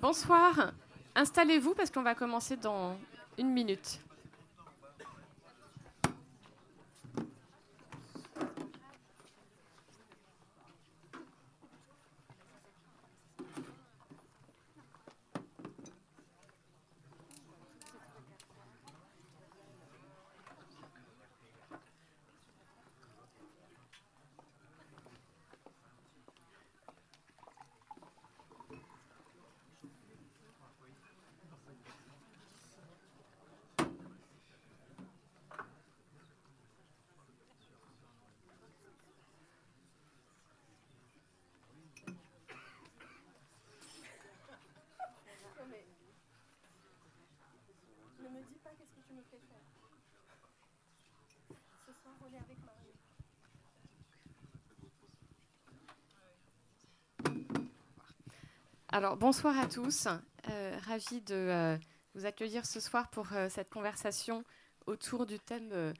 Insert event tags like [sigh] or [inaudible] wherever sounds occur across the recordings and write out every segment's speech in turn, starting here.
Bonsoir. Installez-vous parce qu'on va commencer dans une minute. Alors, bonsoir à tous. Euh, ravi de euh, vous accueillir ce soir pour euh, cette conversation autour du thème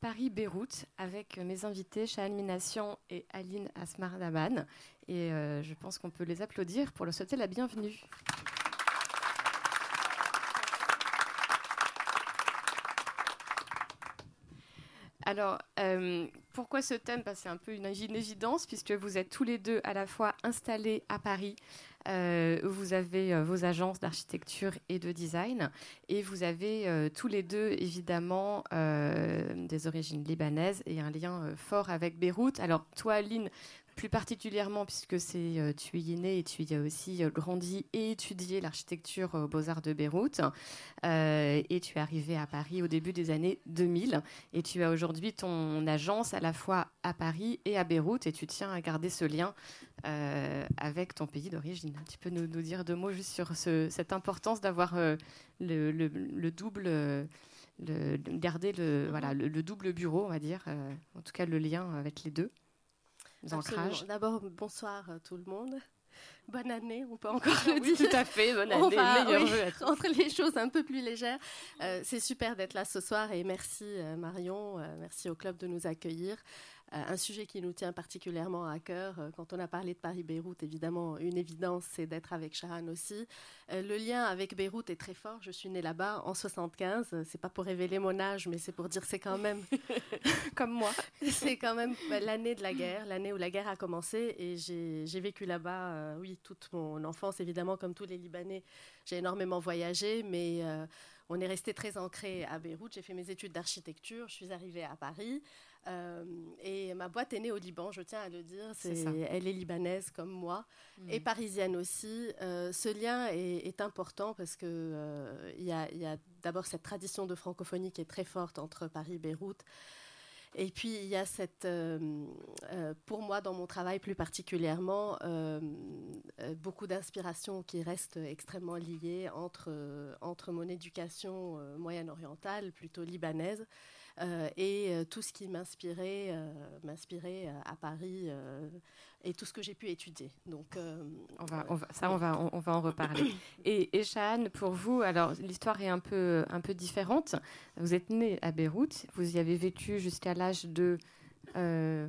Paris-Beyrouth avec mes invités Shahan Minassian et Aline Asmardaman. Et je pense qu'on peut les applaudir pour leur souhaiter la bienvenue. Alors, pourquoi ce thème? C'est un peu une, évidence puisque vous êtes tous les deux à la fois installés à Paris euh, vous avez euh, vos agences d'architecture et de design et vous avez euh, tous les deux évidemment des origines libanaises et un lien fort avec Beyrouth. Alors toi, Aline, plus particulièrement puisque euh, tu y es né et tu y as aussi euh, grandi et étudié l'architecture aux Beaux-Arts de Beyrouth. Euh, et tu es arrivé à Paris au début des années 2000. Et tu as aujourd'hui ton agence à la fois à Paris et à Beyrouth. Et tu tiens à garder ce lien avec ton pays d'origine. Tu peux nous, dire deux mots juste sur cette importance d'avoir le, double. Le, garder le, double bureau, on va dire, en tout cas le lien avec les deux. D'abord, bonsoir à tout le monde. Bonne année, on peut encore le dire. tout à fait, bonne année, meilleur vœu Entre les choses un peu plus légères, euh, c'est super d'être là ce soir et merci euh, Marion, euh, merci au club de nous accueillir. Euh, un sujet qui nous tient particulièrement à cœur. Euh, quand on a parlé de Paris-Beyrouth, évidemment, une évidence, c'est d'être avec Shahan aussi. Euh, le lien avec Beyrouth est très fort. Je suis née là-bas en 75. C'est pas pour révéler mon âge, mais c'est pour dire c'est quand même [laughs] comme moi. [laughs] c'est quand même bah, l'année de la guerre, l'année où la guerre a commencé, et j'ai vécu là-bas, oui, toute mon enfance, évidemment, comme tous les Libanais. J'ai énormément voyagé, mais on est resté très ancré à Beyrouth. J'ai fait mes études d'architecture. Je suis arrivée à Paris. Euh, et ma boîte est née au Liban, je tiens à le dire. elle est libanaise comme moi mm. et parisienne aussi. Euh, ce lien est, important parce qu'il euh, y a, a d'abord cette tradition de francophonie qui est très forte entre Paris et Beyrouth. Et puis, il y a cette, pour moi, dans mon travail plus particulièrement, beaucoup d'inspiration qui reste extrêmement liée entre, entre mon éducation moyen-orientale, plutôt libanaise, et euh, tout ce qui m'inspirait, euh, m'inspirait à Paris et tout ce que j'ai pu étudier. Donc, on va, on va, ça, on va, on, va en reparler. [coughs] et, et pour vous, alors l'histoire est un peu, un peu différente. Vous êtes né à Beyrouth, vous y avez vécu jusqu'à l'âge de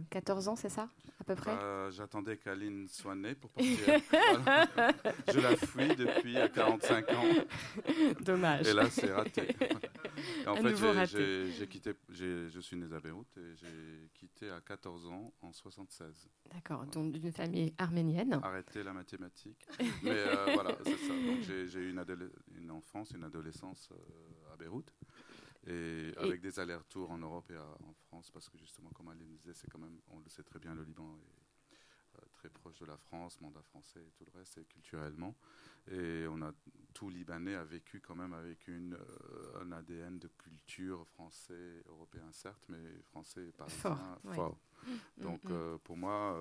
14 ans, c'est ça à peu près? Bah, J'attendais qu'Aline soit née pour partir. [laughs] Je la fuis depuis 45 ans. Dommage. Et là, c'est raté. [laughs] en fait, j'ai quitté, je suis né à Beyrouth et j'ai quitté à 14 ans en 76. D'accord, donc d'une famille arménienne. Arrêter la mathématique. Mais euh, voilà, c'est ça. Donc j'ai eu une, une, enfance, une adolescence euh, à Beyrouth. Et, avec des allers-retours en Europe et en France, parce que justement, comme Aline disait, c'est quand même, on le sait très bien, le Liban est euh, très proche de la France, mandat français et tout le reste, et culturellement. Et on a tout Libanais a vécu quand même avec une, euh, un ADN de culture français, européen certes, mais français et parisien fort. Mm, Donc mm, mm. Euh, pour moi,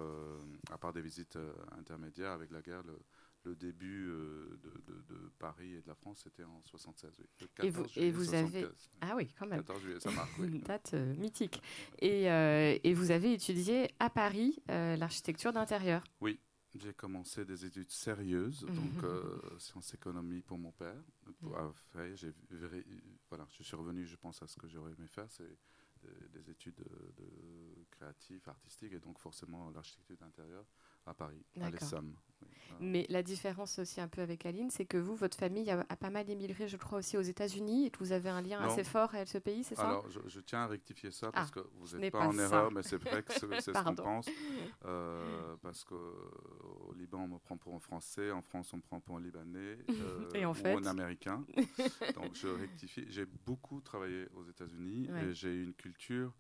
à part des visites intermédiaires avec la guerre, le, le début euh, de, Paris et de la France, c'était en 76. Oui. et vous, et vous avez ah oui, quand même. 14 juillet, ça marque. [laughs] Une date euh, mythique. Et, euh, et, vous avez étudié à Paris l'architecture d'intérieur. Oui. J'ai commencé des études sérieuses, mhm. donc sciences économie pour mon père. Après, j'ai voilà, je suis revenu, je pense, à ce que j'aurais aimé faire, c'est des, études de, créatives, artistiques, et donc forcément l'architecture d'intérieur à Paris, à l'ESSAM. Mais la différence aussi un peu avec Aline, c'est que vous, votre famille a, pas mal émigré, je crois, aussi aux États-Unis et que vous avez un lien assez fort avec ce pays, c'est ça? Alors, je, tiens à rectifier ça parce ah, que vous n'êtes pas, en erreur, mais c'est vrai que [laughs] c'est ce qu'on pense. Euh, parce qu'au Liban, on me prend pour un Français, en France, on me prend pour un Libanais [laughs] et en ou fait... un Américain. [laughs] Donc, je rectifie. J'ai beaucoup travaillé aux États-Unis et j'ai une culture,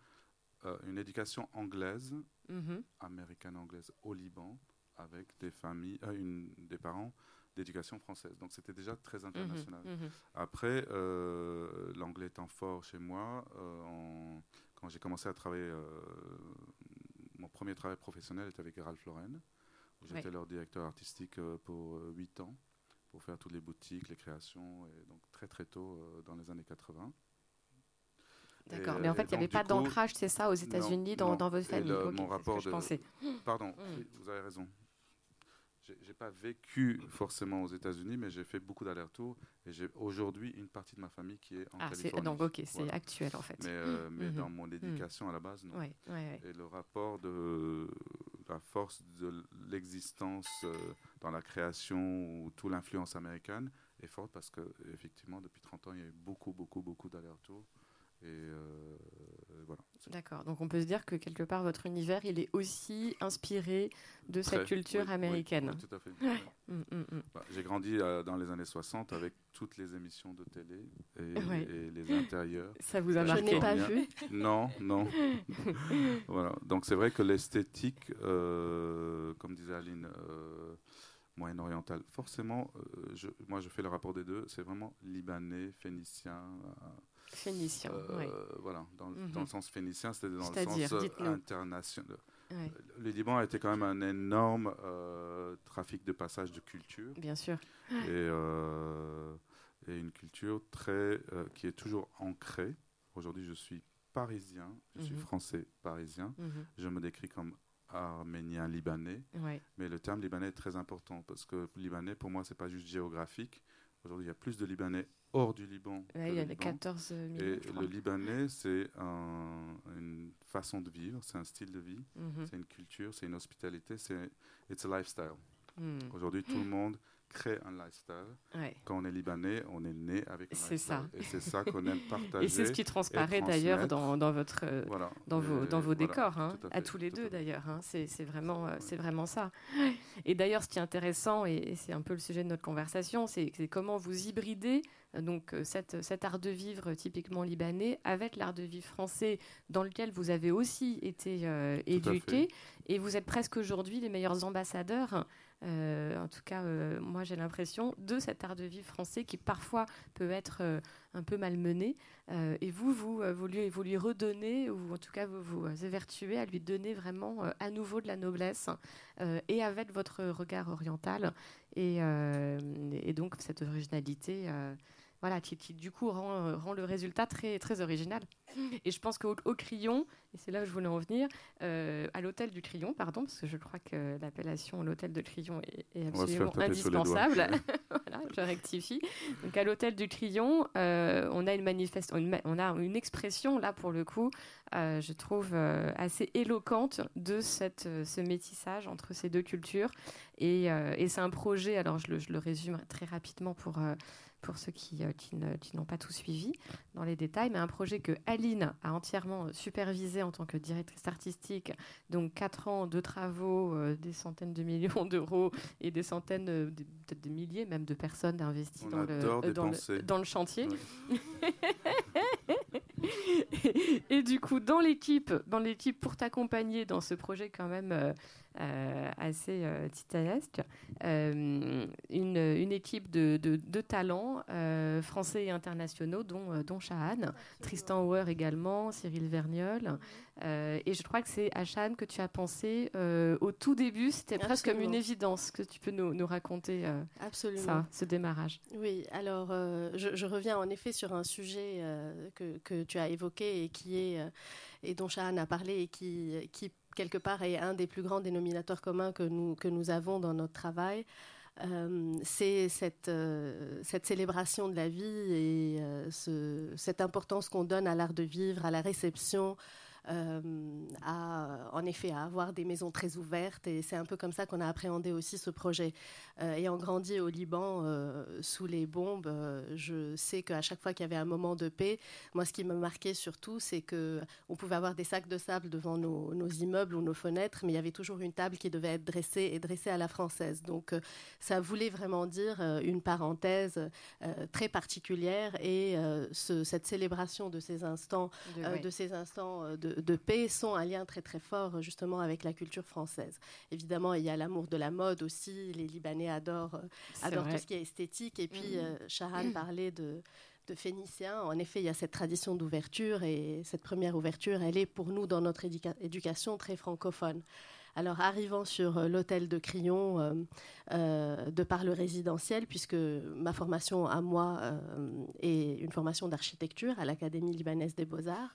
euh, une éducation anglaise, mm-hmm. américaine-anglaise au Liban avec des familles, euh, une, des parents d'éducation française. Donc c'était déjà très mhm, international. Mhm. Après, euh, l'anglais étant fort chez moi, quand j'ai commencé à travailler, mon premier travail professionnel était avec Ralph Lauren, où j'étais leur directeur artistique pour 8 ans, pour faire toutes les boutiques, les créations, et donc très très tôt dans les années 80. D'accord, mais en fait, il n'y avait pas d'ancrage, c'est ça, aux États-Unis, dans, dans, votre famille. mon rapport de... Pardon, mm. vous avez raison j'ai pas vécu forcément aux États-Unis, mais j'ai fait beaucoup d'allers-retours et j'ai aujourd'hui une partie de ma famille qui est en ah, Californie. Donc ok, c'est actuel en fait. Mais, euh, mais mhm. dans mon éducation à la base, non. Et le rapport de la force de l'existence euh, dans la création ou toute l'influence américaine est forte parce que effectivement depuis 30 ans il y a eu beaucoup beaucoup beaucoup d'allers-retours et euh, voilà. D'accord. Donc on peut se dire que quelque part votre univers, il est aussi inspiré de cette culture américaine. Oui, tout à fait. Mm, mm, mm. Bah, j'ai grandi euh, dans les années 60 avec toutes les émissions de télé et, les intérieurs. Ça vous a marqué Je n'ai pas vu. Non, non. [laughs] voilà. Donc c'est vrai que l'esthétique, euh, comme disait Aline, moyen-orientale, forcément, je, moi je fais le rapport des deux, c'est vraiment libanais, phénicien Phénicien, euh, Voilà, dans, mhm. dans, le sens phénicien, c'était dans le sens euh, international. Le Liban a été quand même un énorme euh, trafic de passage de culture. Bien sûr. Et, et une culture très, qui est toujours ancrée. Aujourd'hui, je suis parisien, je suis mhm. français parisien. Mhm. Je me décris comme arménien libanais. Mais le terme libanais est très important parce que libanais, pour moi, c'est pas juste géographique. Aujourd'hui, il y a plus de Libanais hors du Liban. il y a 14 millions. Et le Libanais, c'est une façon de vivre, c'est un style de vie, mhm. c'est une culture, c'est une hospitalité, c'est it's a lifestyle. Hmm. Aujourd'hui, tout le monde crée un lifestyle. Quand on est libanais, on est né avec un lifestyle. Ça. Et c'est ça qu'on aime partager. [laughs] Et c'est ce qui transparaît d'ailleurs dans, dans, votre, euh, dans, vos, dans vos décors, hein, à, tous les deux d'ailleurs. Hein. C'est vraiment, euh, c'est vraiment ça. Et d'ailleurs, ce qui est intéressant, et, c'est un peu le sujet de notre conversation, c'est comment vous hybridez euh, donc cette, cet art de vivre typiquement libanais avec l'art de vivre français dans lequel vous avez aussi été éduqué et vous êtes presque aujourd'hui les meilleurs ambassadeurs euh, en tout cas, euh, moi j'ai l'impression, de cet art de vivre français qui parfois peut être euh, un peu malmené. et vous, vous, vous, lui, vous lui redonnez, ou en tout cas vous vous évertuez à lui donner vraiment à nouveau de la noblesse, et avec votre regard oriental, et, et donc cette originalité voilà, qui, du coup rend, rend, le résultat très, très original. Et je pense qu'au Crillon, et c'est là où je voulais en venir, euh, à l'hôtel du Crillon, pardon, parce que je crois que l'appellation l'hôtel de Crillon est, absolument indispensable. [laughs] [laughs] voilà, je rectifie. Donc à l'hôtel du Crillon, euh, on a une manifestation, on a une expression là pour le coup, euh, je trouve assez éloquente de cette, ce métissage entre ces deux cultures. Et, et c'est un projet, alors je le, je le, résume très rapidement pour pour ceux qui, euh, qui n'ont pas tout suivi dans les détails, mais un projet que Aline a entièrement supervisé en tant que directrice artistique. Donc quatre ans de travaux, euh, des centaines de millions [laughs] d'euros et des centaines, euh, peut-être des milliers même de personnes investies dans le, dans le, dans, le, chantier. [laughs] et, du coup, dans l'équipe, dans l'équipe pour t'accompagner dans ce projet quand même euh, assez euh, titanesque. Euh, une, une, équipe de, de, talents français et internationaux, dont, dont Shahan, Tristan Auer également, Cyril Verniol. et je crois que c'est à Shahan que tu as pensé au tout début. C'était presque comme une évidence que tu peux nous, nous raconter Absolument. ça, ce démarrage. Oui, alors je, je, reviens en effet sur un sujet que, que, tu as évoqué et qui est et dont Shahan a parlé et qui, qui quelque part est un des plus grands dénominateurs communs que nous, que nous avons dans notre travail. Euh, c'est cette, euh, cette célébration de la vie et euh, ce, cette importance qu'on donne à l'art de vivre, à la réception, à, en effet, à avoir des maisons très ouvertes. Et c'est un peu comme ça qu'on a appréhendé aussi ce projet. Ayant grandi au Liban sous les bombes, je sais qu'à chaque fois qu'il y avait un moment de paix, moi, ce qui me marquait surtout, c'est que on pouvait avoir des sacs de sable devant nos, nos immeubles ou nos fenêtres, mais il y avait toujours une table qui devait être dressée et dressée à la française. Donc, ça voulait vraiment dire une parenthèse très particulière et cette célébration de ces instants, de, de ces instants de, de, paix sont un lien très très fort justement avec la culture française. Évidemment, il y a l'amour de la mode aussi. Les Libanais adorent, adorent tout ce qui est esthétique. Et puis, mmh. Shahan parlait de de Phéniciens. En effet, il y a cette tradition d'ouverture et cette première ouverture, elle est pour nous dans notre éducation très francophone. Alors, arrivant sur euh, l'hôtel de Crillon, euh, euh, de par le résidentiel, puisque ma formation à moi est une formation d'architecture à l'Académie libanaise des beaux-arts,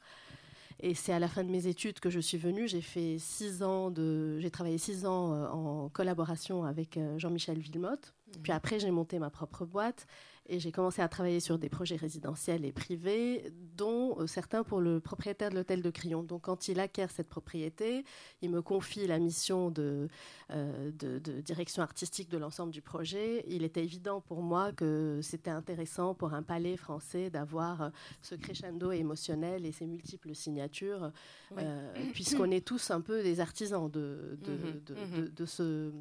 et c'est à la fin de mes études que je suis venue. J'ai fait six ans de, j'ai travaillé six ans en collaboration avec Jean-Michel Villemotte. Mmh. Puis après, j'ai monté ma propre boîte et j'ai commencé à travailler sur des projets résidentiels et privés, dont euh, certains pour le propriétaire de l'hôtel de Crillon. Donc quand il acquiert cette propriété, il me confie la mission de, euh, de, direction artistique de l'ensemble du projet. Il était évident pour moi que c'était intéressant pour un palais français d'avoir euh, ce crescendo émotionnel et ces multiples signatures, puisqu'on est tous un peu des artisans de, de, mmh mmh de ce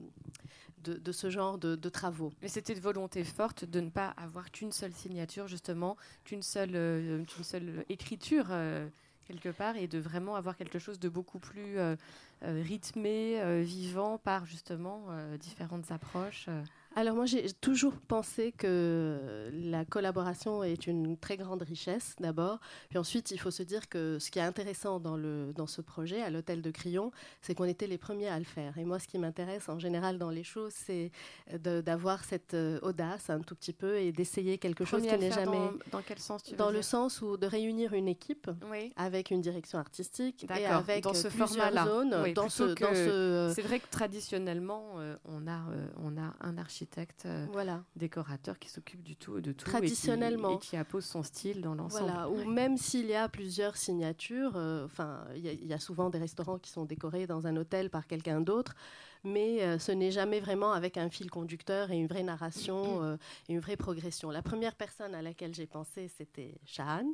de, ce genre de, travaux. Mais c'était une volonté forte de ne pas avoir qu'une seule signature, justement, qu'une seule, euh, seule écriture, euh, quelque part, et de vraiment avoir quelque chose de beaucoup plus euh, rythmé, vivant, par justement différentes approches. Alors moi, j'ai toujours pensé que la collaboration est une très grande richesse d'abord. Puis ensuite, il faut se dire que ce qui est intéressant dans, le, dans ce projet, à l'hôtel de Crillon, c'est qu'on était les premiers à le faire. Et moi, ce qui m'intéresse en général dans les choses, c'est d'avoir cette euh, audace un tout petit peu et d'essayer quelque chose qui n'est jamais... Dans, quel sens tu veux Dans le sens où de réunir une équipe avec une direction artistique et avec dans ce plusieurs zones. dans ce, ce... C'est vrai que traditionnellement, euh, on, a, euh, on a un architecte architecte, euh, voilà. décorateur qui s'occupe du tout, de tout, traditionnellement, et qui, appose son style dans l'ensemble. Voilà. Ou même s'il y a plusieurs signatures, euh, enfin, il y, a souvent des restaurants qui sont décorés dans un hôtel par quelqu'un d'autre mais euh, ce n'est jamais vraiment avec un fil conducteur et une vraie narration [clears throat] euh, et une vraie progression. La première personne à laquelle j'ai pensé, c'était Shahan.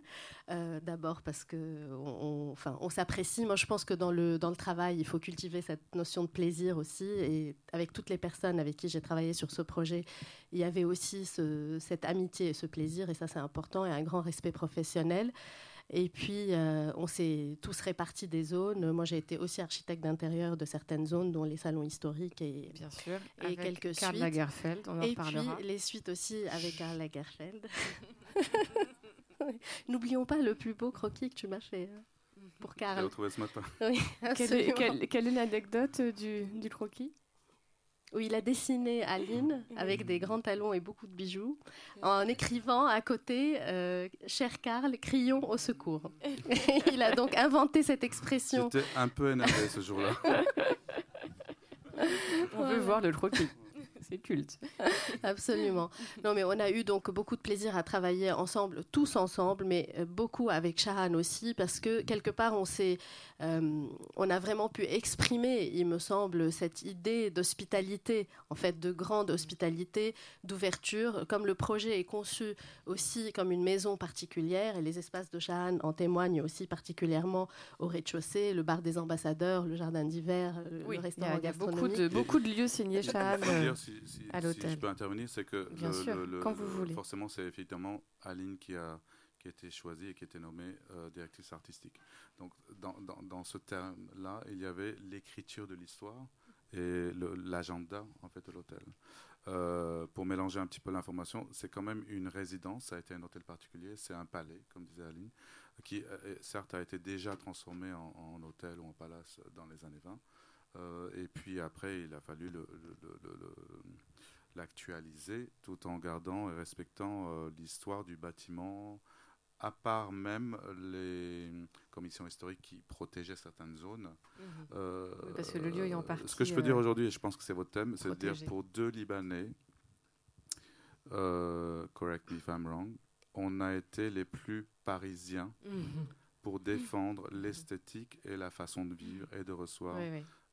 Euh, d'abord parce que on, enfin, on s'apprécie. Moi, je pense que dans le, dans le travail, il faut cultiver cette notion de plaisir aussi. Et avec toutes les personnes avec qui j'ai travaillé sur ce projet, il y avait aussi cette amitié et ce plaisir, et ça, c'est important, et un grand respect professionnel. Et puis, euh, on s'est tous répartis des zones. Moi, j'ai été aussi architecte d'intérieur de certaines zones, dont les salons historiques et, Bien sûr, et avec quelques Karl suites. Lagerfeld, on en et parlera. puis, les suites aussi avec Karl Lagerfeld. [laughs] [laughs] N'oublions pas le plus beau croquis que tu m'as fait hein, pour Karl. J'ai retrouvé ce matin. Oui, [laughs] quelle, est, quelle, est, l'anecdote du, du croquis? Où il a dessiné Aline avec des grands talons et beaucoup de bijoux, en écrivant à côté euh, Cher Karl, crions au secours. [laughs] il a donc inventé cette expression. J'étais un peu énervé ce jour-là. On veut voir le croquis [laughs] c'est culte. [laughs] Absolument. Non, mais on a eu donc beaucoup de plaisir à travailler ensemble, tous ensemble, mais euh, beaucoup avec Shahan aussi, parce que quelque part, on s'est, euh, on a vraiment pu exprimer, il me semble, cette idée d'hospitalité, en fait, de grande hospitalité, d'ouverture, comme le projet est conçu aussi comme une maison particulière, et les espaces de Shahan en témoignent aussi particulièrement au rez-de-chaussée, le bar des ambassadeurs, le jardin d'hiver, euh, le restaurant gastronomique. Il y a beaucoup de, beaucoup de lieux signés Shahan si, je peux intervenir, c'est que forcément, c'est effectivement Aline qui a, qui a été choisie et qui a été nommée euh, directrice artistique. Donc, dans, dans, ce terme-là, il y avait l'écriture de l'histoire et l'agenda en fait de l'hôtel. Euh, pour mélanger un petit peu l'information, c'est quand même une résidence, ça a été un hôtel particulier, c'est un palais, comme disait Aline, qui euh, certes a été déjà transformé en, en, hôtel ou en palace dans les années 20. Euh, et puis après, il a fallu l'actualiser tout en gardant et respectant euh, l'histoire du bâtiment, à part même les commissions historiques qui protégeaient certaines zones. Mhm. Euh, parce que le lieu est en partie. Ce que je peux dire aujourd'hui, et je pense que c'est votre thème, c'est de dire pour deux Libanais, correct me if I'm wrong, on a été les plus parisiens. Mhm pour défendre l'esthétique et la façon de vivre et de recevoir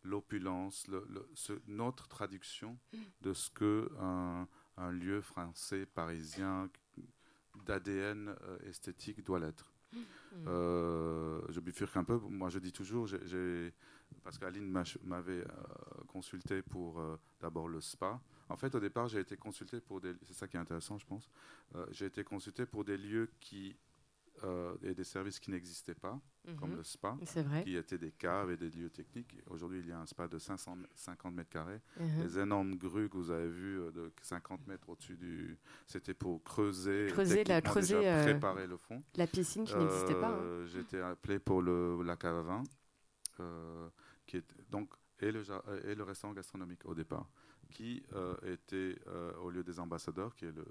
l'opulence, notre traduction de ce que un, lieu français, parisien, d'ADN euh, esthétique doit l'être. Euh, je bifurque un peu. Moi, je dis toujours, parce qu'Aline m'avait euh, consulté pour d'abord le spa. En fait, au départ, j'ai été consulté pour des. C'est ça qui est intéressant, je pense. j'ai été consulté pour des lieux qui euh, et des services qui n'existaient pas, comme mhm. le spa, qui étaient des caves et des lieux techniques. Aujourd'hui, il y a un spa de 550 mètres carrés. Mhm. Les énormes grues que vous avez vues euh, de 50 mètres au-dessus du. C'était pour creuser, creuser, la, creuser euh, préparer le fond. La piscine qui n'existait pas. Hein. J'ai été appelé pour le, la cave à vin, qui est, donc, et, le, et le restaurant gastronomique au départ, qui était au lieu des ambassadeurs, qui est le,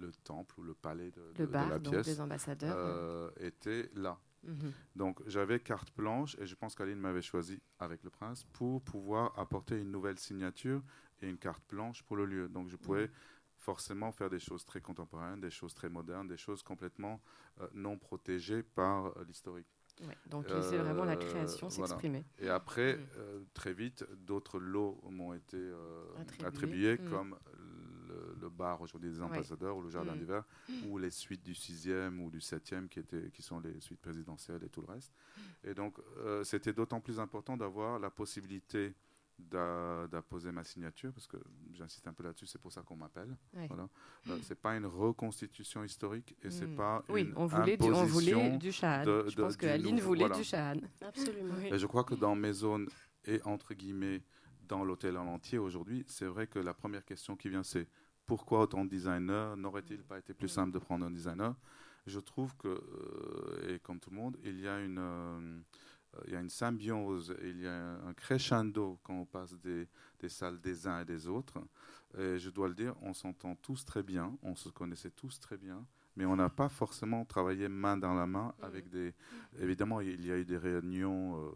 le temple ou le palais de, le bar, la donc pièce des ambassadeurs, euh, était là. Mhm. Donc j'avais carte blanche et je pense qu'Aline m'avait choisi avec le prince pour pouvoir apporter une nouvelle signature et une carte blanche pour le lieu. Donc je pouvais mhm. forcément faire des choses très contemporaines, des choses très modernes, des choses complètement euh, non protégées par euh, l'historique. donc c'est vraiment la création s'exprimer. Et après, mhm. très vite, d'autres lots m'ont été attribués, comme le, bar aujourd'hui des ambassadeurs ou le jardin mm. d'hiver ou les suites du 6e ou du 7e qui, étaient, qui sont les suites présidentielles et tout le reste. Et donc, euh, c'était d'autant plus important d'avoir la possibilité d'apposer ma signature, parce que j'insiste un peu là-dessus, c'est pour ça qu'on m'appelle. Voilà. Euh, c'est pas une reconstitution historique et c'est mm. pas oui, une on voulait du, on voulait du Chahan. je pense que Aline voulait du Chahan. Absolument. Et je crois que dans mes zones et entre guillemets dans l'hôtel en entier aujourd'hui, c'est vrai que la première question qui vient, c'est pourquoi autant de designers N'aurait-il pas été plus simple de prendre un designer? Je trouve que, euh, et comme tout le monde, il y a une, euh, symbiose, il y a un crescendo quand on passe des, des salles des uns et des autres. Et je dois le dire, on s'entend tous très bien, on se connaissait tous très bien mais on n'a pas forcément travaillé main dans la main avec des. Évidemment, il y a eu des réunions euh,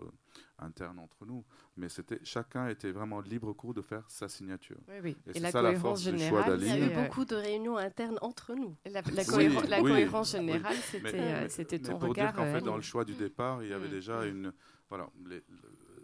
internes entre nous, mais c'était chacun était vraiment libre cours de faire sa signature. Oui, oui. Et, c'est ça la force générale, du choix d'Aline. Il y a eu beaucoup de réunions internes entre nous. La, la, cohérence générale, c'était euh, c'était ton pour regard. Dire qu'en fait, euh, dans le choix du départ, il y avait mm. déjà mm. une. Voilà,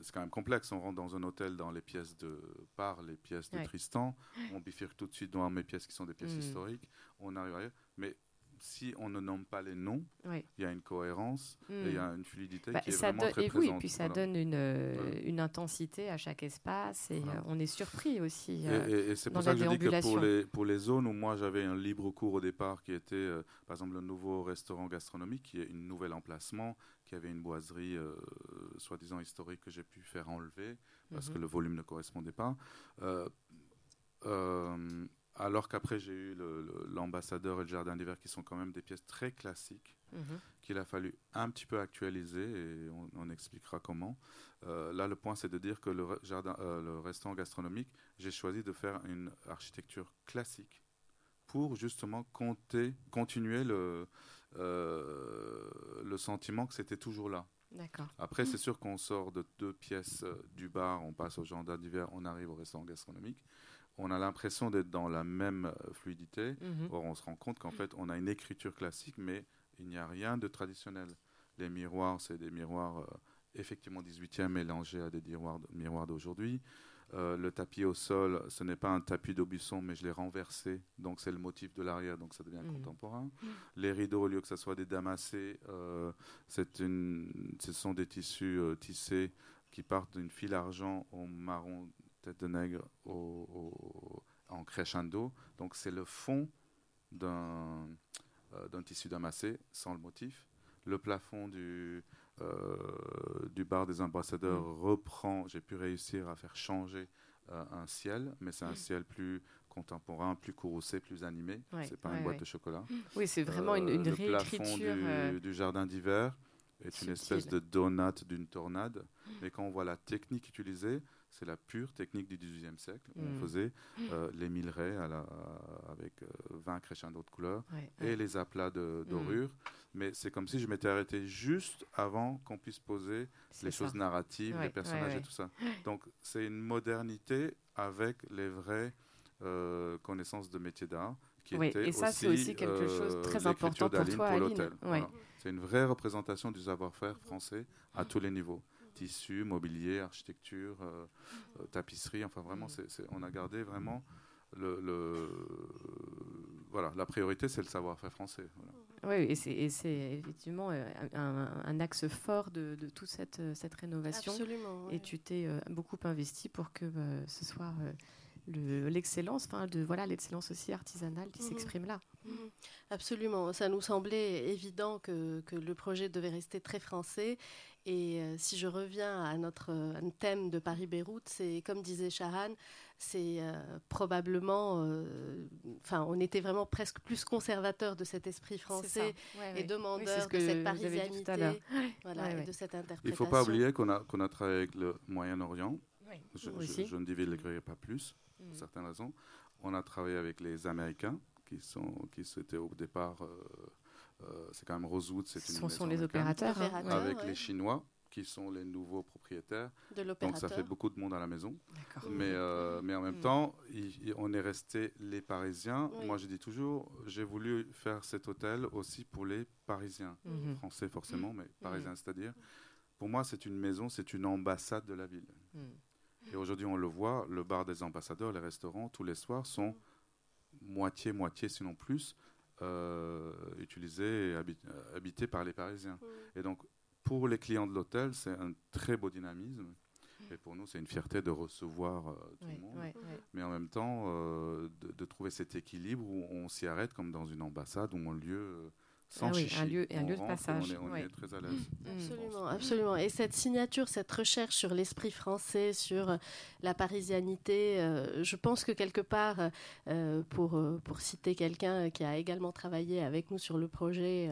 c'est quand même complexe. On rentre dans un hôtel dans les pièces de par les pièces de Tristan. On bifurque tout de suite dans mes pièces qui sont des pièces mm. historiques. On arrive à mais si on ne nomme pas les noms, il y a une cohérence et il y a hmm. une fluidité bah, qui est vraiment très et présente. Oui, et puis ça donne une, euh, une, intensité à chaque espace et euh, on est surpris aussi. Euh, et, c'est pour ça que je dis que pour les, pour les zones où moi j'avais un libre cours au départ qui était par exemple le nouveau restaurant gastronomique qui est une nouvelle emplacement qui avait une boiserie soi-disant historique que j'ai pu faire enlever parce que mhm. le volume ne correspondait pas alors qu'après j'ai eu l'ambassadeur et le jardin d'hiver qui sont quand même des pièces très classiques mhm. qu'il a fallu un petit peu actualiser et on, expliquera comment. Euh, là le point c'est de dire que le, jardin, euh, le restaurant gastronomique, j'ai choisi de faire une architecture classique pour justement compter, continuer le, euh, le sentiment que c'était toujours là. Après, c'est sûr qu'on sort de deux pièces du bar, on passe au jardin d'hiver, on arrive au restaurant gastronomique on a l'impression d'être dans la même euh, fluidité. Mhm. Or, on se rend compte qu'en fait, on a une écriture classique, mais il n'y a rien de traditionnel. Les miroirs, c'est des miroirs euh, effectivement 18e mélangés à des miroirs, d'aujourd'hui. Euh, le tapis au sol, ce n'est pas un tapis d'Aubusson, mais je l'ai renversé, donc c'est le motif de l'arrière, donc ça devient mhm. contemporain. Les rideaux, au lieu que ce soit des damassés, une, ce sont des tissus tissés qui partent d'une file argent au marron tête de nègre en crescendo. Donc c'est le fond d'un euh, tissu damassé sans le motif. Le plafond du, euh, du bar des ambassadeurs mm. reprend, j'ai pu réussir à faire changer euh, un ciel, mais c'est un mm. ciel plus contemporain, plus courroucé, plus animé. c'est pas une boîte de chocolat. Oui, c'est vraiment une, une le plafond du, du jardin d'hiver est une espèce de donut d'une tornade. Mm. Mais quand on voit la technique utilisée, c'est la pure technique du XVIIIe siècle. On mm. faisait euh, les millerais à la, avec 20 euh, crescendos de couleurs et les aplats de mm. dorure. Mais c'est comme si je m'étais arrêté juste avant qu'on puisse poser les choses narratives, les personnages et tout ça. [gasps] Donc c'est une modernité avec les vrais connaissance de métier d'art. Qui oui, et ça, c'est aussi quelque chose de très important pour toi, Aline. C'est une vraie représentation du savoir-faire français à tous les niveaux tissu, mobilier, architecture, tapisserie. Enfin, vraiment, on a gardé vraiment le, voilà, la priorité, c'est le savoir-faire français. Oui, et c'est effectivement euh, un, axe fort de, toute cette, euh, cette rénovation. Absolument. Et tu t'es euh, beaucoup investi pour que ce soit l'excellence, enfin de voilà l'excellence aussi artisanale qui mhm. s'exprime là. Mhm. Absolument, ça nous semblait évident que, que, le projet devait rester très français et euh, si je reviens à notre euh, thème de Paris-Beyrouth, c'est comme disait Shahan, c'est euh, probablement, enfin, on était vraiment presque plus conservateur de cet esprit français et demandeur de cette parisianité, voilà, et de cette interprétation. Il ne faut pas oublier qu'on a, qu'on a travaillé avec le Moyen-Orient. Je, je, ne divulguerai pas plus, pour mm. certaines raisons. On a travaillé avec les Américains, qui, sont, qui étaient au départ euh, c'est quand même Rosewood, c'est une Ce sont les opérateurs. Hein. avec les Chinois qui sont les nouveaux propriétaires. Donc ça fait beaucoup de monde à la maison. Mais, euh, mais en même mm. temps, on est resté les Parisiens. Moi, je dis toujours, j'ai voulu faire cet hôtel aussi pour les Parisiens. Mm-hmm. Français forcément, mais mm-hmm. Parisiens, c'est-à-dire, pour moi, c'est une maison, c'est une ambassade de la ville. Mm. Et aujourd'hui, on le voit, le bar des ambassadeurs, les restaurants, tous les soirs sont moitié-moitié, sinon plus, euh, utilisé et euh, habité par les Parisiens. Et donc, pour les clients de l'hôtel, c'est un très beau dynamisme. Et pour nous, c'est une fierté de recevoir euh, tout le monde, mais en même temps de, de, trouver cet équilibre où on s'y arrête comme dans une ambassade ou un lieu ah oui, un lieu, un lieu de passage. On est, très à l'aise. Mm. Absolument, absolument. Et cette signature, cette recherche sur l'esprit français, sur euh, la parisianité, euh, je pense que quelque part, euh, pour, pour citer quelqu'un qui a également travaillé avec nous sur le projet,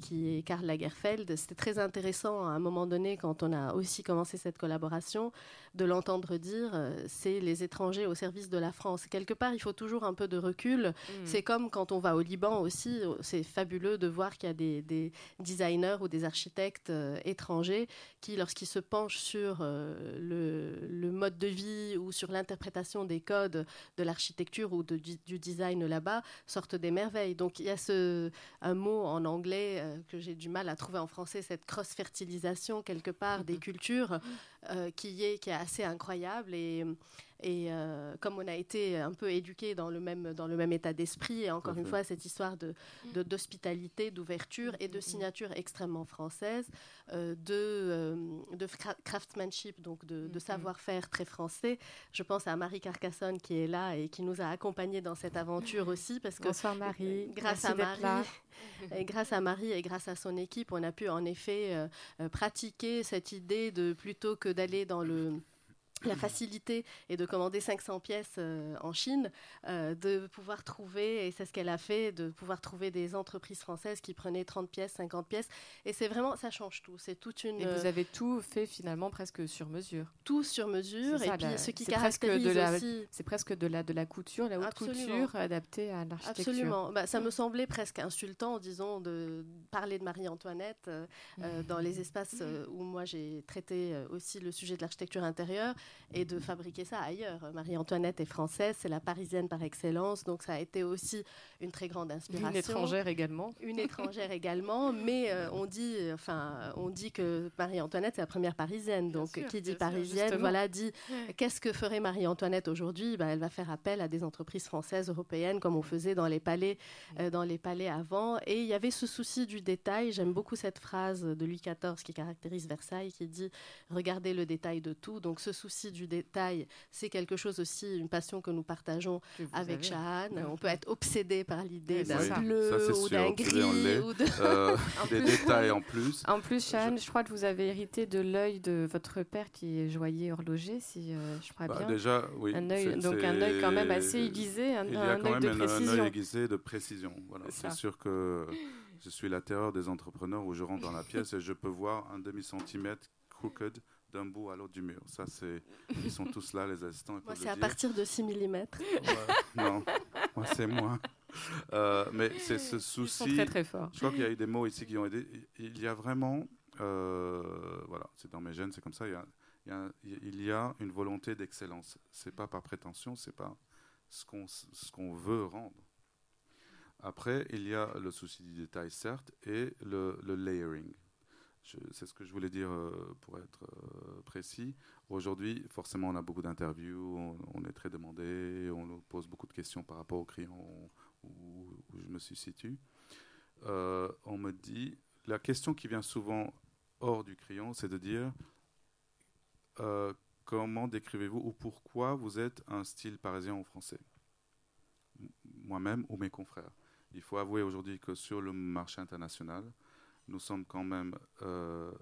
qui est Karl Lagerfeld, c'était très intéressant à un moment donné, quand on a aussi commencé cette collaboration, de l'entendre dire c'est les étrangers au service de la France. Quelque part, il faut toujours un peu de recul. Mm. C'est comme quand on va au Liban aussi, c'est fabuleux de voir qu'il y a des, designers ou des architectes euh, étrangers qui, lorsqu'ils se penchent sur euh, le, mode de vie ou sur l'interprétation des codes de l'architecture ou du design là-bas, sortent des merveilles. Donc il y a ce, un mot en anglais euh, que j'ai du mal à trouver en français, cette cross-fertilisation quelque part des [laughs] cultures qui, est, qui est assez incroyable. Et et euh, comme on a été un peu éduqué dans le même, dans le même état d'esprit, et encore une fois, cette histoire d'hospitalité, de, d'hospitalité, d'ouverture et de signature extrêmement française, euh, de, euh, de craftsmanship, donc de, de savoir-faire très français. Je pense à Marie Carcassonne qui est là et qui nous a accompagnés dans cette aventure aussi. Parce que Bonsoir Marie. Grâce à Marie. [laughs] Et grâce à Marie et grâce à son équipe, on a pu en effet pratiquer cette idée de plutôt que d'aller dans le la facilité et de commander 500 pièces euh, en Chine, euh, de pouvoir trouver, et c'est ce qu'elle a fait, de pouvoir trouver des entreprises françaises qui prenaient 30 pièces, 50 pièces. Et c'est vraiment, ça change tout. C'est toute une. Et vous avez tout fait finalement presque sur mesure. Tout sur mesure. et puis ce qui caractérise aussi. C'est presque de la, de la couture, la haute couture adaptée à l'architecture. Absolument. Bah, ça me semblait presque insultant, disons, de parler de Marie-Antoinette euh, dans les [laughs] espaces où moi j'ai traité aussi le sujet de l'architecture intérieure et de fabriquer ça ailleurs. Marie-Antoinette est française, c'est la parisienne par excellence, donc ça a été aussi une très grande inspiration. Une étrangère également. Une étrangère également, mais euh, on dit, enfin, on dit que Marie-Antoinette c'est la première parisienne, donc qui dit parisienne, voilà, dit qu'est-ce que ferait Marie-Antoinette aujourd'hui? Ben, Elle va faire appel à des entreprises françaises, européennes, comme on faisait dans les palais, euh, dans les palais avant, et il y avait ce souci du détail. J'aime beaucoup cette phrase de Louis XIV qui caractérise Versailles, qui dit regardez le détail de tout. Donc ce souci du détail, c'est quelque chose aussi, une passion que nous partageons avec Shahan. On peut être obsédé par l'idée d'un bleu ou d'un gris. Ou de... Euh, [laughs] des détails en plus. En plus, Shahan, je... crois que vous avez hérité de l'œil de votre père qui est joaillier horloger, si euh, je crois bah, bien. Déjà, oui. Un œil, donc un œil quand même assez aiguisé, un, Il y a quand même un, œil aiguisé de précision. Voilà. C'est sûr que je suis la terreur des entrepreneurs où je rentre dans la pièce et je peux voir un demi-centimètre crooked d'un bout à l'autre du mur. Ça, c'est, ils sont tous là, les assistants. Moi, c'est à partir de 6 mm. non, moi, c'est moins. Euh, mais c'est ce souci. Ils sont très, très forts. Je crois qu'il y a eu des mots ici qui ont aidé. Il y a vraiment, euh, voilà, c'est dans mes gènes, c'est comme ça. Il y a, il y a, il y a une volonté d'excellence. C'est pas par prétention, c'est pas, ce qu'on ce qu'on veut rendre. Après, il y a le souci du détail, certes, et le, le layering. C'est ce que je voulais dire euh, pour être euh, précis. Aujourd'hui, forcément, on a beaucoup d'interviews, on, est très demandé, on nous pose beaucoup de questions par rapport au crayon où, je me suis situé. Euh, on me dit, la question qui vient souvent hors du crayon, c'est de dire comment décrivez-vous ou pourquoi vous êtes un style parisien ou français? Moi-même ou mes confrères? Il faut avouer aujourd'hui que sur le marché international, nous sommes quand même, euh,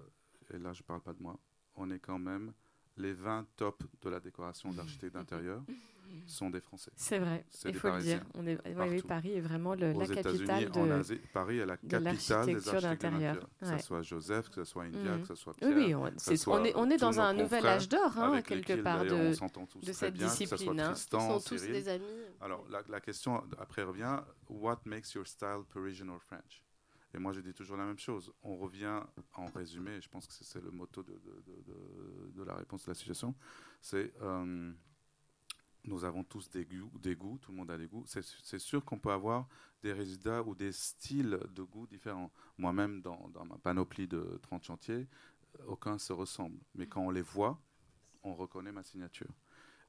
et là je ne parle pas de moi, on est quand même les 20 tops de la décoration d'architecte [laughs] d'intérieur sont des Français. C'est vrai, il faut le dire. On est, oui, Paris est vraiment le, la capitale de, en Asie, Paris est la capitale des architectures d'intérieur. Que ce soit Joseph, que ce soit India, mmh. que ce soit Pierre. Oui, on, est, on est, on est dans un nouvel âge d'or, hein, quelque part, de, de cette bien, discipline. Hein. Tristan, Ils sont tous des amis. Alors, la, la question après revient, what makes your style Parisian or French? Et moi, je dis toujours la même chose. On revient en résumé, je pense que c'est le motto de, la réponse de la situation, c'est euh, nous avons tous des goûts, goûts, tout le monde a des goûts. C'est sûr qu'on peut avoir des résultats ou des styles de goût différents. Moi-même, dans, ma panoplie de 30 chantiers, aucun se ressemble. Mais quand on les voit, on reconnaît ma signature.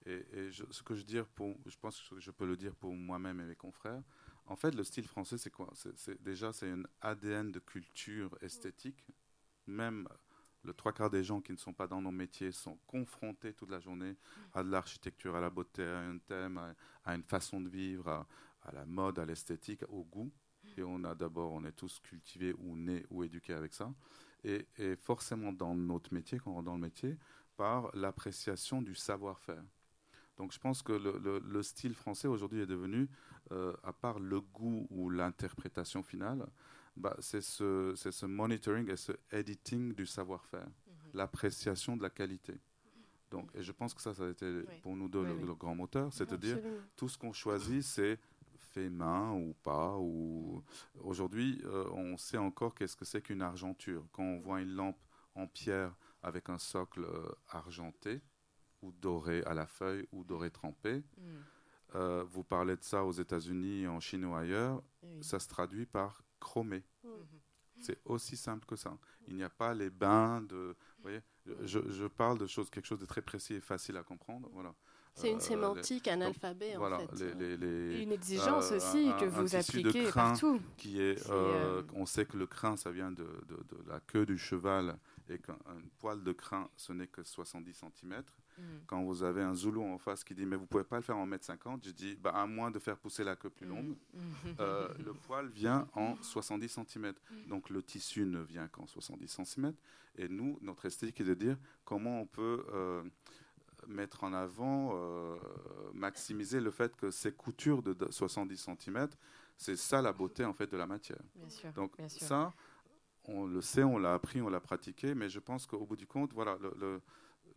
Et, ce que je dire pour, je pense que je peux le dire pour moi-même et mes confrères. En fait, le style français, c'est quoi? C'est Déjà, c'est un ADN de culture esthétique. Même le trois quarts des gens qui ne sont pas dans nos métiers sont confrontés toute la journée à de l'architecture, à la beauté, à un thème, à, une façon de vivre, à, à la mode, à l'esthétique, au goût. Et on a d'abord, on est tous cultivés ou nés ou éduqués avec ça. Et, et forcément dans notre métier, quand on rentre dans le métier, par l'appréciation du savoir-faire. Donc je pense que le, le, le style français aujourd'hui est devenu, euh, à part le goût ou l'interprétation finale, bah, c'est ce, ce, monitoring et ce editing du savoir-faire, mm -hmm. l'appréciation de la qualité. Donc, et je pense que ça, ça a été oui. pour nous deux oui, le, oui. le, grand moteur, c'est de dire tout ce qu'on choisit, c'est fait main ou pas. Ou aujourd'hui, euh, on sait encore qu'est-ce que c'est qu'une argenture. Quand on voit une lampe en pierre avec un socle euh, argenté ou doré à la feuille ou doré trempé. Mm. Euh, vous parlez de ça aux États-Unis, en Chine ou ailleurs, ça se traduit par chromé. Mmh. C'est aussi simple que ça. Il n'y a pas les bains de. Vous voyez, je, je, parle de choses, quelque chose de très précis et facile à comprendre. Voilà. C'est une euh, sémantique, les, un alphabet voilà, en fait. Les, les, une exigence euh, aussi un, que vous un appliquez de crin partout. Qui est, euh, on sait que le crin, ça vient de, de, de la queue du cheval et qu'un poil de crin, ce n'est que 70 cm. Mm. Quand vous avez un Zoulou en face qui dit mais vous pouvez pas le faire en mètre 50, je dis bah, à moins de faire pousser la queue plus longue, mm. euh, le poil vient en 70 cm. Donc le tissu ne vient qu'en 70 cm. Et nous, notre esthétique est de dire comment on peut euh, mettre en avant, euh, maximiser le fait que ces coutures de 70 cm, c'est ça la beauté en fait de la matière. Bien sûr, Donc bien sûr. ça, on le sait, on l'a appris, on l'a pratiqué, mais je pense qu'au bout du compte, voilà, le, le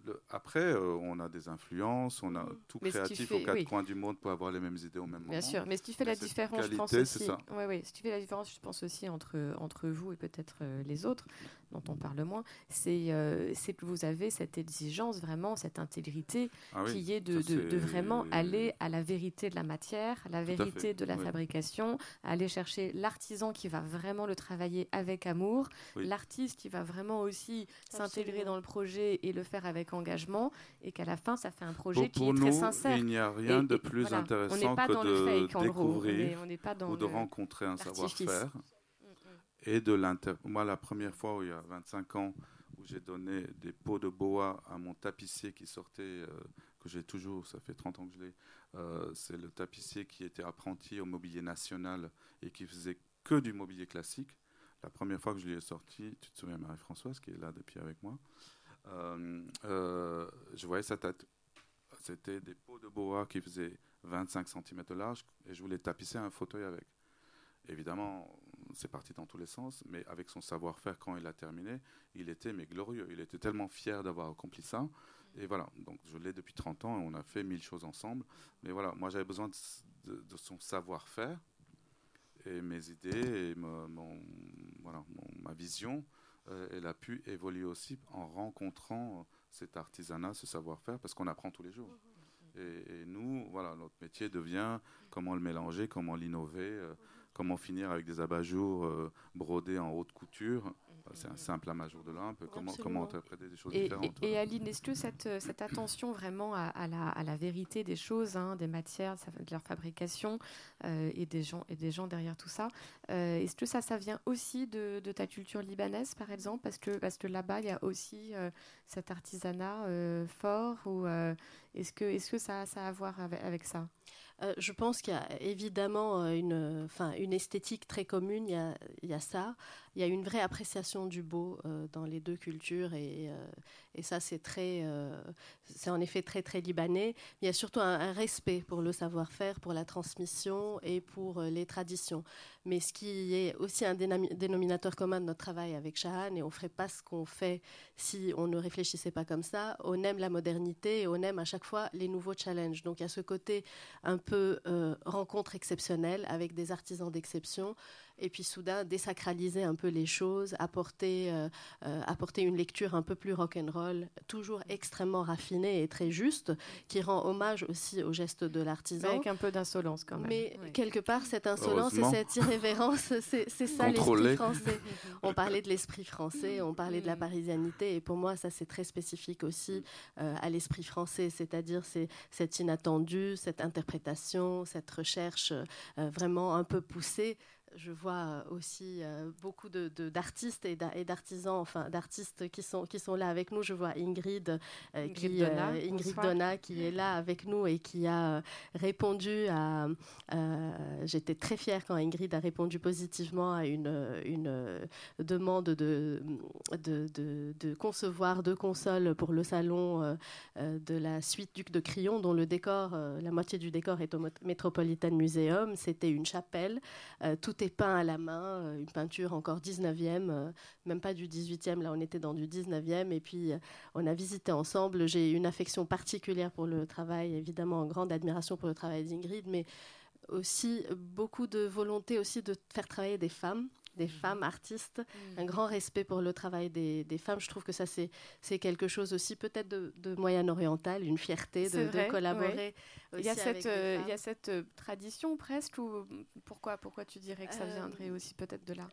le, après, euh, on a des influences, on a Mm. tout Mais créatif aux quatre oui. coins du monde pour avoir les mêmes idées au même moment. Bien sûr, mais ce qui fait Mais la différence, je pense qualité, aussi. ça. Ouais, ouais, ce qui fait la différence, je pense aussi entre entre vous et peut-être euh, les autres, dont on parle moins, c'est euh, c'est que vous avez cette exigence vraiment, cette intégrité Ah oui, qui est de, vraiment aller à la vérité de la matière, la Tout vérité de la oui. fabrication, aller chercher l'artisan qui va vraiment le travailler avec amour, Oui. l'artiste qui va vraiment aussi s'intégrer dans le projet et le faire avec engagement, et qu'à la fin, ça fait un projet Pour, qui pour est nous, très sincère. il n'y a rien Et- de plus voilà, intéressant que dans le de fake, en gros. On découvrir est- on n'est pas dans ou de le- rencontrer un savoir-faire et de l'inter. Moi, la première fois, où il y a 25 ans, où j'ai donné des pots de bois à mon tapissier qui sortait, euh, que j'ai toujours, ça fait 30 ans que je l'ai, euh, c'est le tapissier qui était apprenti au mobilier national et qui faisait que du mobilier classique. La première fois que je lui ai sorti, tu te souviens, Marie-Françoise, qui est là depuis avec moi, euh, je voyais sa tête. C'était des pots de bois qui faisaient 25 cm de large et je voulais tapisser un fauteuil avec. Évidemment, c'est parti dans tous les sens, mais avec son savoir-faire, quand il a terminé, il était mais glorieux. Il était tellement fier d'avoir accompli ça. Et voilà, donc je l'ai depuis 30 ans et on a fait mille choses ensemble. Mais voilà, moi j'avais besoin de, de- de son savoir-faire et mes idées et me- mon, voilà, mon- ma vision, euh, elle a pu évoluer aussi en rencontrant euh, cet artisanat, ce savoir-faire, parce qu'on apprend tous les jours. Et, nous, voilà, notre métier devient comment le mélanger, comment l'innover, comment finir avec des abat-jours brodés en haute couture. C'est un simple amasure de lampe. Comment, comment interpréter des choses différentes Et, Aline, est-ce que cette, euh, cette attention vraiment à, la, à, la, vérité des choses, hein, des matières, de leur fabrication euh, et, des gens, et des gens derrière tout ça, euh, est-ce que ça, ça vient aussi de, de, ta culture libanaise, par exemple? Parce que, parce que là-bas, il y a aussi cet artisanat fort ou est-ce que, est -ce que ça, ça a à voir avec, avec ça? Euh, je pense qu'il y a évidemment euh, une, enfin, une esthétique très commune, il y a ça. Il y a une vraie appréciation du beau euh, dans les deux cultures et, et ça c'est très, c'est en effet très très libanais. Il y a surtout un, respect pour le savoir-faire, pour la transmission et pour les traditions. Mais ce qui est aussi un dénominateur commun de notre travail avec Shahan, et on ne ferait pas ce qu'on fait si on ne réfléchissait pas comme ça, on aime la modernité et on aime à chaque fois les nouveaux challenges. Donc il y a ce côté un peu euh, rencontre exceptionnelle avec des artisans d'exception et puis soudain désacraliser un peu les choses, apporter, euh, euh, apporter une lecture un peu plus rock'n'roll, toujours extrêmement raffinée et très juste, qui rend hommage aussi au geste de l'artisan. Avec un peu d'insolence quand même. Mais quelque part, cette insolence et cette irrévérence, c'est ça l'esprit français. On parlait de l'esprit français, on parlait de la mm. parisianité, et pour moi, ça c'est très spécifique aussi euh, à l'esprit français, c'est-à-dire c'est cette inattendu, cette interprétation, cette recherche vraiment un peu poussée je vois euh, aussi euh, beaucoup d'artistes de, et d'artisans, enfin d'artistes qui sont, qui sont là avec nous. Je vois Ingrid, euh, qui, Ingrid Donna qui est là avec nous et qui a répondu à. J'étais très fière quand Ingrid a répondu positivement à une, une demande de, de, de, concevoir deux consoles pour le salon de la suite Duc de Crillon, dont le décor, la moitié du décor est au Metropolitan Museum. C'était une chapelle. tout est peint à la main, euh, une peinture encore 19e, euh, même pas du 18e, là on était dans du 19e, et puis euh, on a visité ensemble. J'ai une affection particulière pour le travail, évidemment en grande admiration pour le travail d'Ingrid, mais aussi beaucoup de volonté aussi de faire travailler des femmes des mhm. femmes artistes, mhm. un grand respect pour le travail des, femmes. Je trouve que ça, c'est quelque chose aussi peut-être de, moyen-oriental, une fierté de, collaborer. il, y a cette, euh, il y a cette euh, tradition presque, ou pourquoi, pourquoi tu dirais que ça euh, viendrait aussi peut-être de là?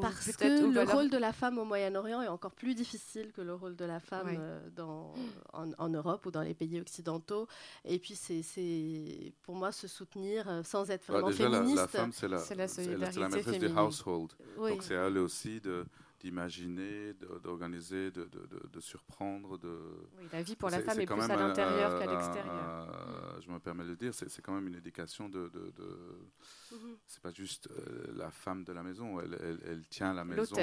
Parce que le rôle de la femme au Moyen-Orient est encore plus difficile que le rôle de la femme dans, en, Europe ou dans les pays occidentaux. Et puis, c'est pour moi se soutenir sans être bah, vraiment féministe. La, femme, c'est la, la, solidarité féminine household. Donc c'est à elle aussi d'imaginer, d'organiser, de, de, de, surprendre. De... Oui, la vie pour la femme est, plus à l'intérieur qu'à l'extérieur. je me permets de le dire, c'est quand même une éducation de... de, mm C'est pas juste euh, la femme de la maison, elle, elle, tient la maison,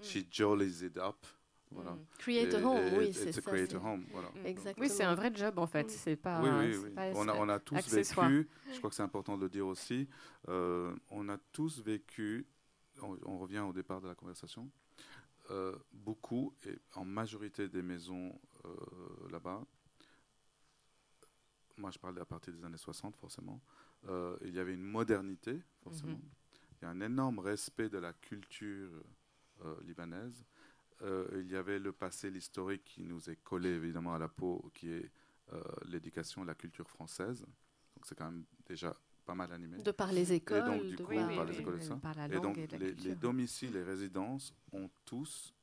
she mm. jollies it up. Voilà. Mm. Create a home, oui, c'est ça. Create a home, voilà. Exactement. Oui, c'est un vrai job en fait. C'est pas. Oui, oui, oui. on, a, on a tous vécu. Je crois que c'est important de le dire aussi. Euh, on a tous vécu on, revient au départ de la conversation, euh, beaucoup, et en majorité des maisons euh, là-bas, moi je parle à partir des années 60 forcément, euh, il y avait une modernité forcément, mhm. il y a un énorme respect de la culture libanaise, il y avait le passé, l'historique qui nous est collé évidemment à la peau, qui est l'éducation, la culture française, donc c'est quand même déjà pas mal animé. De par les écoles. Et donc, du coup, par les écoles ça. et donc, les, domiciles et résidences ont tous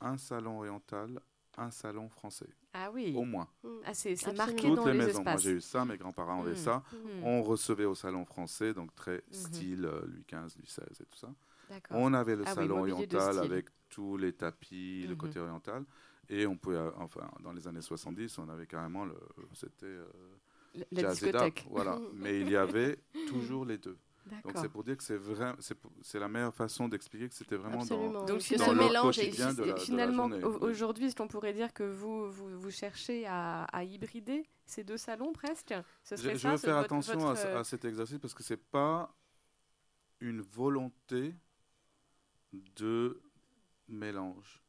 un salon oriental, un salon français. Ah oui. Au moins. Mmh. Ah, c'est marqué Toutes dans les, maisons. Moi, j'ai eu ça, mes grands-parents avaient mmh. ça. Mmh. On recevait au salon français, donc très style euh, Louis XV, Louis XVI et tout ça. On avait le ah salon oriental avec tous les tapis, le côté oriental. Et on pouvait, enfin, dans les années 70, on avait carrément le. C'était. Euh, la discothèque. voilà. [laughs] Mais il y avait toujours les deux. Donc c'est pour dire que c'est vrai, c'est la meilleure façon d'expliquer que c'était vraiment dans, Donc ce mélange de finalement aujourd'hui, est-ce qu'on pourrait dire que vous vous, vous cherchez à, à, hybrider ces deux salons presque? Ce serait Je, ça, je veux faire attention à, cet exercice parce que c'est pas une volonté de mélange.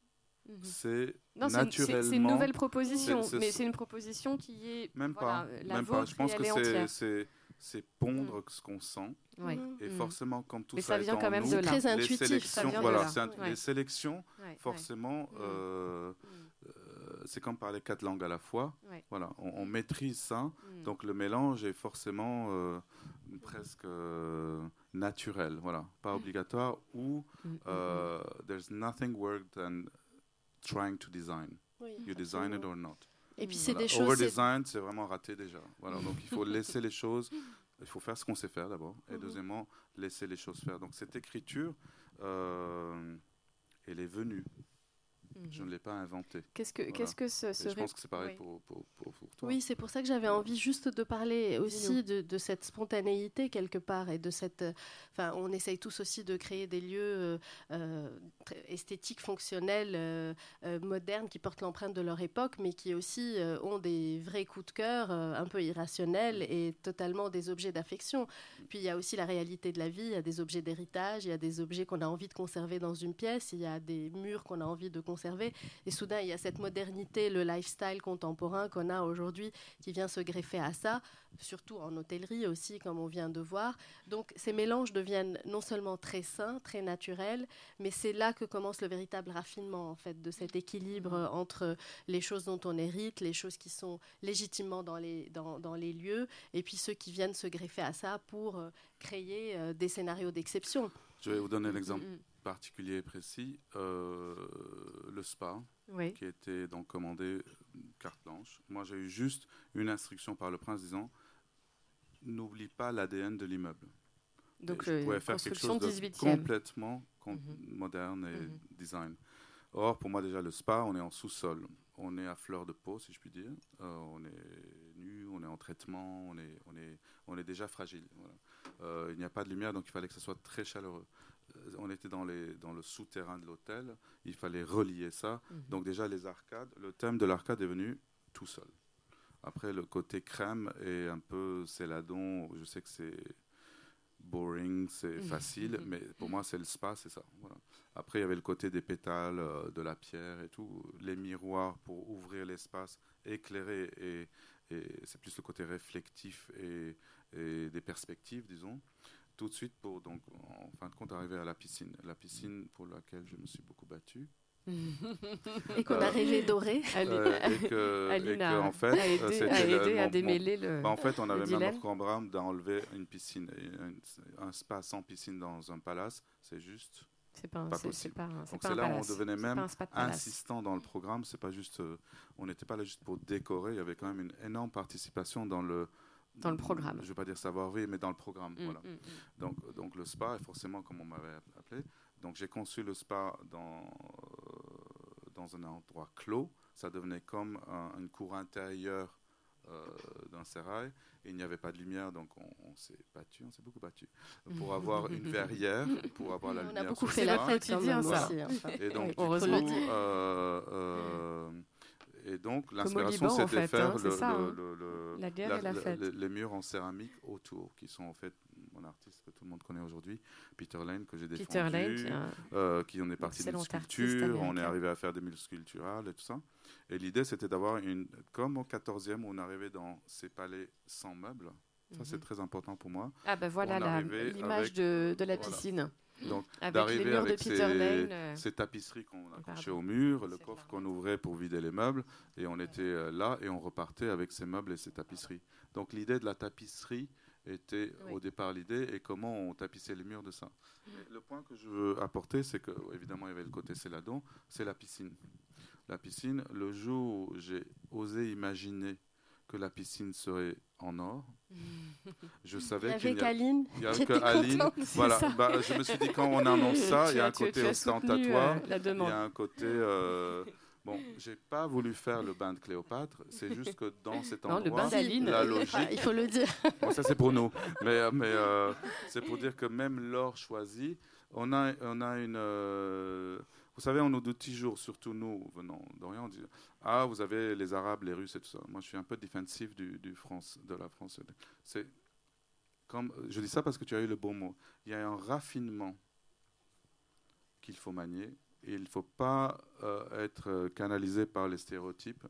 Mhm. C'est naturellement. C'est une nouvelle proposition, mais c'est une proposition qui est. Même pas. La même pas. Je pense que c'est pondre mm. ce qu'on sent. Et mm. forcément, quand tout mais ça, ça vient quand même nous, de là. Très intuitif. Les sélections, voilà, les sélections forcément, mm. euh, euh, c'est comme parler quatre langues à la fois. Ouais. Voilà, on, on maîtrise ça. Mm. Donc le mélange est forcément euh, presque euh, naturel, voilà, pas obligatoire. Ou Mm, mm, euh, there's nothing worse than trying to design. Oui, You design it or not. Et puis Mm. c'est Voilà. des choses. Over c'est- vraiment raté déjà. Voilà, donc il faut laisser les choses. Il faut faire ce qu'on sait faire d'abord, et Mhm. deuxièmement laisser les choses faire. Donc cette écriture, euh, elle est venue. Mm, Je mm. ne l'ai pas inventée. Qu'est-ce que, Voilà. qu'est-ce que ce serait je pense que c'est pareil oui. pour, pour, pour, pour toi. Oui, c'est pour ça que j'avais envie juste de parler aussi de, de cette spontanéité quelque part et de cette. Enfin, on essaye tous aussi de créer des lieux euh, euh, esthétiques, fonctionnels, euh, euh, modernes, qui portent l'empreinte de leur époque, mais qui aussi euh, ont des vrais coups de cœur euh, un peu irrationnels et totalement des objets d'affection. Puis il y a aussi la réalité de la vie. Il y a des objets d'héritage, il y a des objets qu'on a envie de conserver dans une pièce, il y a des murs qu'on a envie de conserver. Et soudain, il y a cette modernité, le lifestyle contemporain qu'on a aujourd'hui qui vient se greffer à ça, surtout en hôtellerie aussi, comme on vient de voir. Donc ces mélanges deviennent non seulement très sains, très naturels, mais c'est là que commence le véritable raffinement, en fait, de cet équilibre entre les choses dont on hérite, les choses qui sont légitimement dans les, dans, dans les lieux, et puis ceux qui viennent se greffer à ça pour euh, créer euh, des scénarios d'exception. Je vais vous donner l'exemple Mm, mm. Particulier et précis. Euh, le spa, Oui. qui était donc commandé euh, carte blanche. Moi, j'ai eu juste une instruction par le prince disant n'oublie pas l'ADN de l'immeuble. Donc, Et je euh, pouvais faire quelque construction chose de 18e. complètement Mhm. moderne et Mhm. design. Or, pour moi, déjà, le spa, on est en sous-sol. On est à fleur de peau, si je puis dire. Euh, on est nu, on est en traitement, on est, on est, on est déjà fragile. voilà. Euh, il n'y a pas de lumière, donc il fallait que ce soit très chaleureux. Euh, on était dans, les, dans le souterrain de l'hôtel. Il fallait relier ça. Mhm. Donc déjà, les arcades, le thème de l'arcade est venu tout seul. Après, le côté crème et un peu céladon, je sais que c'est boring, c'est Mhm. facile, Mhm. mais pour moi, c'est le spa, c'est ça. Voilà. Après, il y avait le côté des pétales, euh, de la pierre et tout, les miroirs pour ouvrir l'espace, éclairer, et, et c'est plus le côté réflectif et, et des perspectives, disons. Tout de suite, pour donc, en fin de compte, arriver à la piscine. La piscine pour laquelle je me suis beaucoup battu. Et qu'on a Euh, rêvé doré. Euh, et que, et Aline que, a, en fait, a euh, aidé, c'était a le- aidé à mon- mon- démêler le. bah, en fait, on le avait même programme d'enlever une piscine. Un, un spa sans piscine dans un palace, c'est juste. C'est pas, un- pas possible. pas, un- Donc c'est là où on devenait même insistant dans le programme. C'est pas juste, euh, on n'était pas là juste pour décorer. Il y avait quand même une énorme participation dans le Dans le programme. Je veux pas dire savoir-vivre, mais dans le programme. Mm, voilà. mm, mm. Donc, donc le spa est forcément comme on m'avait appelé. Donc j'ai conçu le spa dans, euh, dans un endroit clos. Ça devenait comme un- une cour intérieure euh, d'un sérail. Et il n'y avait pas de lumière, donc on, on s'est battu, on s'est beaucoup battu pour avoir [laughs] une verrière, pour avoir la On lumière. a beaucoup fait la fête même ça. aussi. enfin. Et donc, du heureusement. coup, euh, euh, et donc l'inspiration, en c'était fait, faire hein, le, ça, le- hein. le- le- La guerre et la fête. le- les murs en céramique autour, qui sont en fait mon artiste que tout le monde connaît aujourd'hui, Peter Lane, que j'ai défendu, Peter Lane, qui un- euh, qui en est parti d'une sculpture, on est arrivé à faire des murs sculpturales et tout ça. Et l'idée, c'était d'avoir une, comme au 14e, où on arrivait dans ces palais sans meubles. Ça, c'est Mhm. très important pour moi. Ah ben voilà l'image de, de la Voilà. piscine. Donc, Avec les d'arriver avec Peter ces, euh, ces tapisseries qu'on accrochait au mur, le coffre qu'on ouvrait pour vider les meubles, et on était euh, là et on repartait avec ces meubles et ces tapisseries. Donc l'idée de la tapisserie était Oui. au départ l'idée et comment on tapissait les murs de ça. Le point que je veux apporter, c'est que évidemment il y avait le côté céladon, c'est la piscine. La piscine, le jour où j'ai osé imaginer que la piscine serait en or, [laughs] je Il y savais qu'il avait n'y a- Kaline il y a qui que était Aline. contente. [laughs] Voilà, bah, je me suis dit quand on [laughs] annonce ça, il y a un côté ostentatoire, euh, il y a un côté. euh, bon, j'ai pas voulu faire le bain de Cléopâtre, c'est juste que dans cet Non, le endroit, bain la logique. il faut le dire. Bon, ça c'est pour nous, mais, euh, mais euh, c'est pour dire que même l'or choisi, on a, on a une. euh, vous savez, on nous dit toujours, surtout nous venant d'Orient, on dit Ah, vous avez les Arabes, les Russes et tout ça. Moi, je suis un peu défensif du, du France, de la France. C'est comme, je dis ça parce que tu as eu le bon mot. Il y a un raffinement qu'il faut manier. Et il ne faut pas euh, être canalisé par les stéréotypes.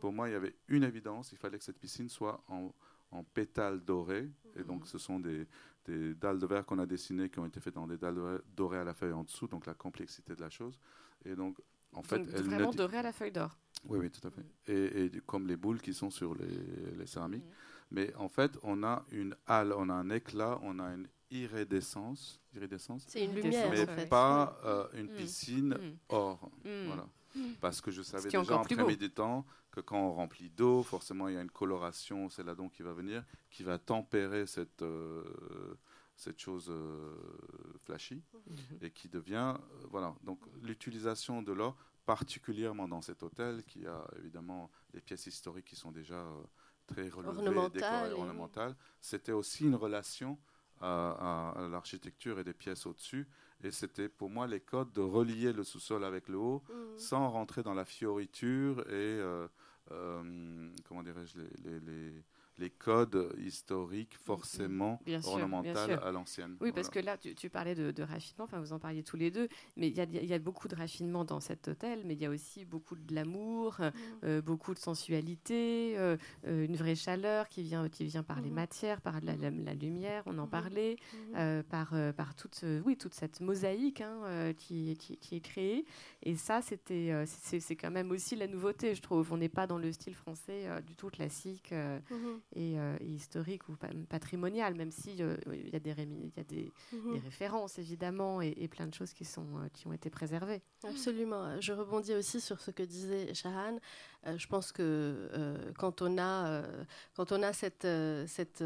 Pour moi, il y avait une évidence, il fallait que cette piscine soit en, en pétales dorés. Et donc, ce sont des, des dalles de verre qu'on a dessinées qui ont été faites dans des dalles de verre dorées à la feuille en dessous, donc la complexité de la chose. Et donc, en fait, Donc, elle vraiment dit- doré à la feuille d'or. Oui, oui, tout à fait. Et, et comme les boules qui sont sur les, les céramiques. Mais en fait, on a une halle, on a un éclat, on a une iridescence. iridescence C'est une lumière, mais en fait. pas euh, une Mm. piscine Mm. or. Voilà. Mm. Parce que je savais déjà en préméditant que quand on remplit d'eau, forcément, il y a une coloration, c'est là donc qui va venir, qui va tempérer cette, euh, cette chose euh, flashy Mhm. et qui devient. euh, voilà. Donc, l'utilisation de l'or, particulièrement dans cet hôtel, qui a évidemment des pièces historiques qui sont déjà très relevées, Ornementales décorées, et- ornementales, c'était aussi une relation à, à- à l'architecture et des pièces au-dessus. Et c'était pour moi les codes de relier le sous-sol avec le haut Mhm. sans rentrer dans la fioriture et euh, euh, comment dirais-je les, les, les- les codes historiques forcément Bien sûr, bien sûr. à l'ancienne. Oui, parce que là, tu, tu parlais de, de raffinement, enfin, vous en parliez tous les deux, mais il y a, il y a beaucoup de raffinement dans cet hôtel, mais il y a aussi beaucoup de l'amour, Mhm. euh, beaucoup de sensualité, euh, euh, une vraie chaleur qui vient, qui vient par les Mhm. matières, par la, la- la lumière, on en parlait, euh, par, euh, par toute, euh, oui, toute cette mosaïque hein, euh, qui, qui, qui est créée. Et ça, c'était, euh, c'est c'est quand même aussi la nouveauté, je trouve. On n'est pas dans le style français euh, du tout classique. Et, euh, et historique ou pa- patrimonial, même si euh, il y a des, rémi- il y a des, Mhm. des références évidemment et, et plein de choses qui, sont, euh, qui ont été préservées. Absolument. Je rebondis aussi sur ce que disait Shahan. Euh, je pense que euh, quand on a, euh, quand on a cette, cette,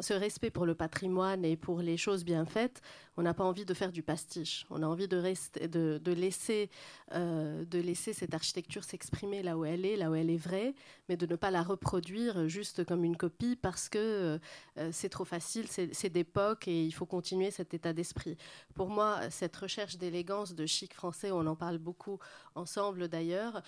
ce respect pour le patrimoine et pour les choses bien faites, on n'a pas envie de faire du pastiche. On a envie de, rester, de, de laisser, de laisser cette architecture s'exprimer là où elle est, là où elle est vraie, mais de ne pas la reproduire juste comme une copie parce que c'est trop facile, c'est d'époque et il faut continuer cet état d'esprit. Pour moi, cette recherche d'élégance, de chic français, on en parle beaucoup ensemble d'ailleurs,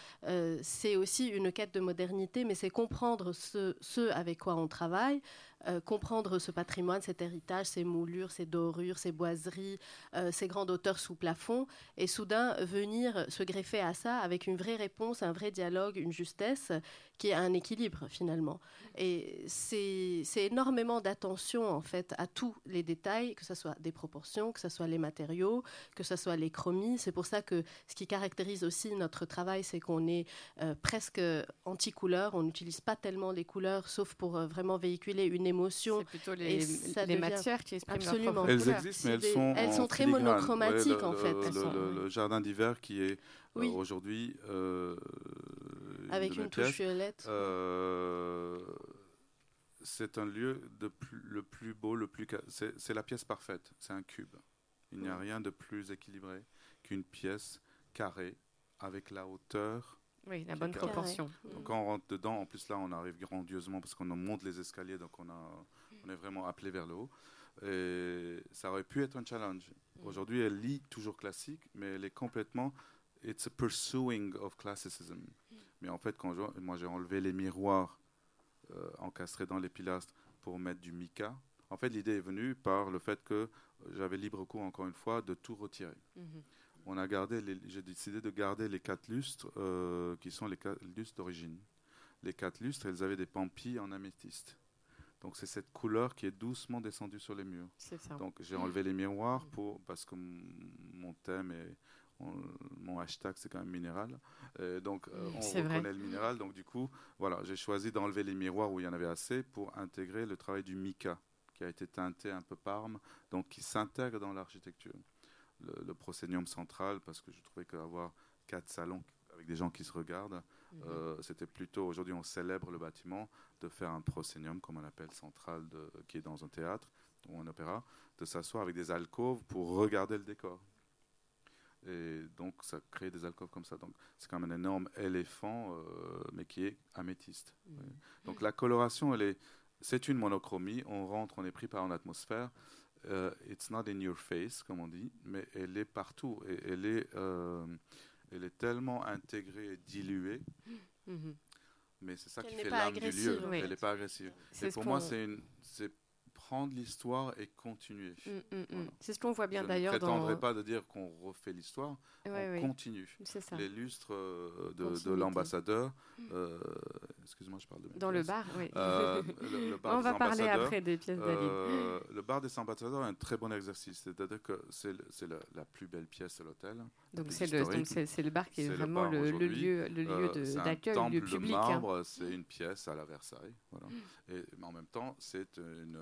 c'est aussi une quête de modernité, mais c'est comprendre ce, ce avec quoi on travaille, euh, comprendre ce patrimoine, cet héritage, ces moulures, ces dorures, ces boiseries, euh, ces grandes hauteurs sous plafond, et soudain venir se greffer à ça avec une vraie réponse, un vrai dialogue, une justesse qui est un équilibre finalement. Et c'est énormément d'attention en fait à tous les détails, que ce soit des proportions, que ce soit les matériaux, que ce soit les chromies. C'est pour ça que ce qui caractérise aussi notre travail, c'est qu'on est euh, presque anti-couleur. On n'utilise pas tellement les couleurs, sauf pour vraiment véhiculer une émotion. C'est plutôt les, ça les devient- matières qui expriment Absolument. leur Elles couleur. existent, mais elles des- sont, elles en sont très filigrane. monochromatiques, Ouais, en fait. Le, Elles le- sont, le- oui. le jardin d'hiver qui est euh, Oui. aujourd'hui euh, avec une touche pièces, violette. euh, c'est un lieu de plus- le plus beau, le plus c'est la pièce parfaite. C'est un cube. Il n'y a rien de plus équilibré qu'une pièce carrée avec la hauteur. Oui, la bonne Carré. proportion. Donc quand on rentre dedans, en plus là, on arrive grandieusement parce qu'on monte les escaliers, donc on, a, on est vraiment appelé vers le haut. Et ça aurait pu être un challenge. Aujourd'hui, elle lit toujours classique, mais elle est complètement. It's a pursuing of classicism. Mais en fait, quand je- moi j'ai enlevé les miroirs euh, encastrés dans les pilastres pour mettre du mica, en fait, l'idée est venue par le fait que j'avais libre cours, encore une fois, de tout retirer. Mhm. On a gardé, j'ai décidé de garder les quatre lustres euh, qui sont les quatre lustres d'origine. Les quatre lustres, elles avaient des pampilles en améthyste. Donc c'est cette couleur qui est doucement descendue sur les murs. Ça. Donc j'ai enlevé les miroirs pour parce que mon thème et on- mon hashtag c'est quand même minéral. Et donc euh, on vrai. reconnaît le minéral. Donc du coup voilà, j'ai choisi d'enlever les miroirs où il y en avait assez pour intégrer le travail du mica qui a été teinté un peu parme, donc qui s'intègre dans l'architecture. Le, le proscenium central parce que je trouvais qu'avoir quatre salons avec des gens qui se regardent, Mhm. euh, c'était plutôt, aujourd'hui on célèbre le bâtiment, de faire un proscenium, comme on l'appelle, central, de, qui est dans un théâtre ou un opéra, de s'asseoir avec des alcôves pour regarder le décor. Et donc ça crée des alcôves comme ça. Donc c'est comme un énorme éléphant, euh, mais qui est améthyste. Mhm. Donc la coloration, elle est, c'est une monochromie. On rentre, on est pris par une atmosphère. Euh, it's not in your face, comme on dit, mais elle est partout. Et elle est, euh, elle est tellement intégrée et diluée Mhm. mais c'est ça qui fait l'âme du lieu. oui. Elle n'est pas agressive. Et pour moi, c'est une, c'est prendre l'histoire et continuer. Mm, mm, mm. C'est ce qu'on voit bien Je d'ailleurs ne prétendrai dans. pas de dire qu'on refait l'histoire, Ouais, on ouais, continue. c'est ça. Les lustres euh, de, l'ambassadeur, euh, excuse-moi, je parle de Dans le bar, oui. Euh, le, [laughs] le bar On va parler après des pièces d'Aline. euh, le bar des ambassadeurs est un très bon exercice, c'est-à-dire que c'est la, la plus belle pièce de l'hôtel. Donc c'est le, bar qui est, vraiment le, lieu, le lieu Euh, de- c'est un d'accueil, le lieu public. hein. c'est une pièce à la Versailles. Voilà. Et, mais en même temps, c'est une,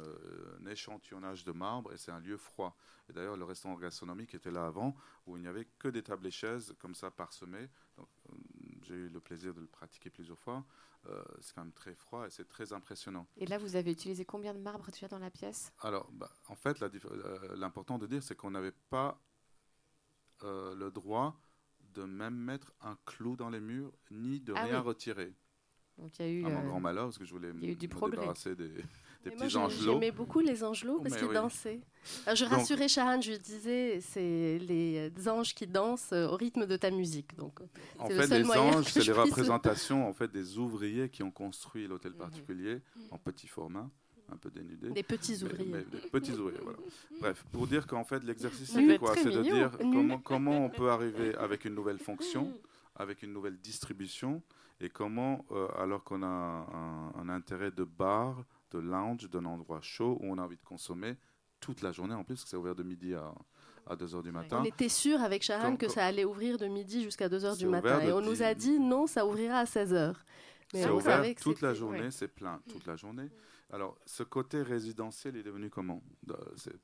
un échantillonnage de marbre et c'est un lieu froid. Et d'ailleurs, le restaurant gastronomique était là avant, où il n'y avait que des tables et chaises comme ça parsemées. Donc, euh, j'ai eu le plaisir de le pratiquer plusieurs fois. Euh, c'est quand même très froid et c'est très impressionnant. Et là, vous avez utilisé combien de marbre déjà dans la pièce? Alors, bah, en fait, euh, l'important de dire, c'est qu'on n'avait pas euh, le droit de même mettre un clou dans les murs, ni de Ah rien oui. retirer. Donc il y a eu. À mon euh, grand malheur, parce que je voulais me du me progrès. débarrasser des, des Mais petits angelots. J'aimais beaucoup les angelots parce qu'ils oui. dansaient. Alors, je Donc- rassurais Shahan, je lui disais, c'est les anges qui dansent euh, au rythme de ta musique. Donc, En c'est le fait, seul les anges, [laughs] c'est les représentations en fait, des ouvriers qui ont construit l'hôtel Mhm. particulier en petit format, un peu dénudé. des petits ouvriers. mais des petits ouvriers, voilà. Bref, pour dire qu'en fait, l'exercice, c'est quoi? C'est de dire comment, comment on peut arriver avec une nouvelle fonction, avec une nouvelle distribution, et comment, euh, alors qu'on a un, un intérêt de bar, de lounge, d'un endroit chaud où on a envie de consommer toute la journée, en plus, parce que c'est ouvert de midi à, à 2 h du matin. On était sûr avec Comme- que ça allait ouvrir de midi jusqu'à 2h C'est du matin. Et on nous a dit non, ça ouvrira à 16h. Mais C'est ouvert toute la journée, ouais. c'est plein toute la journée. Alors, ce côté résidentiel est devenu comment?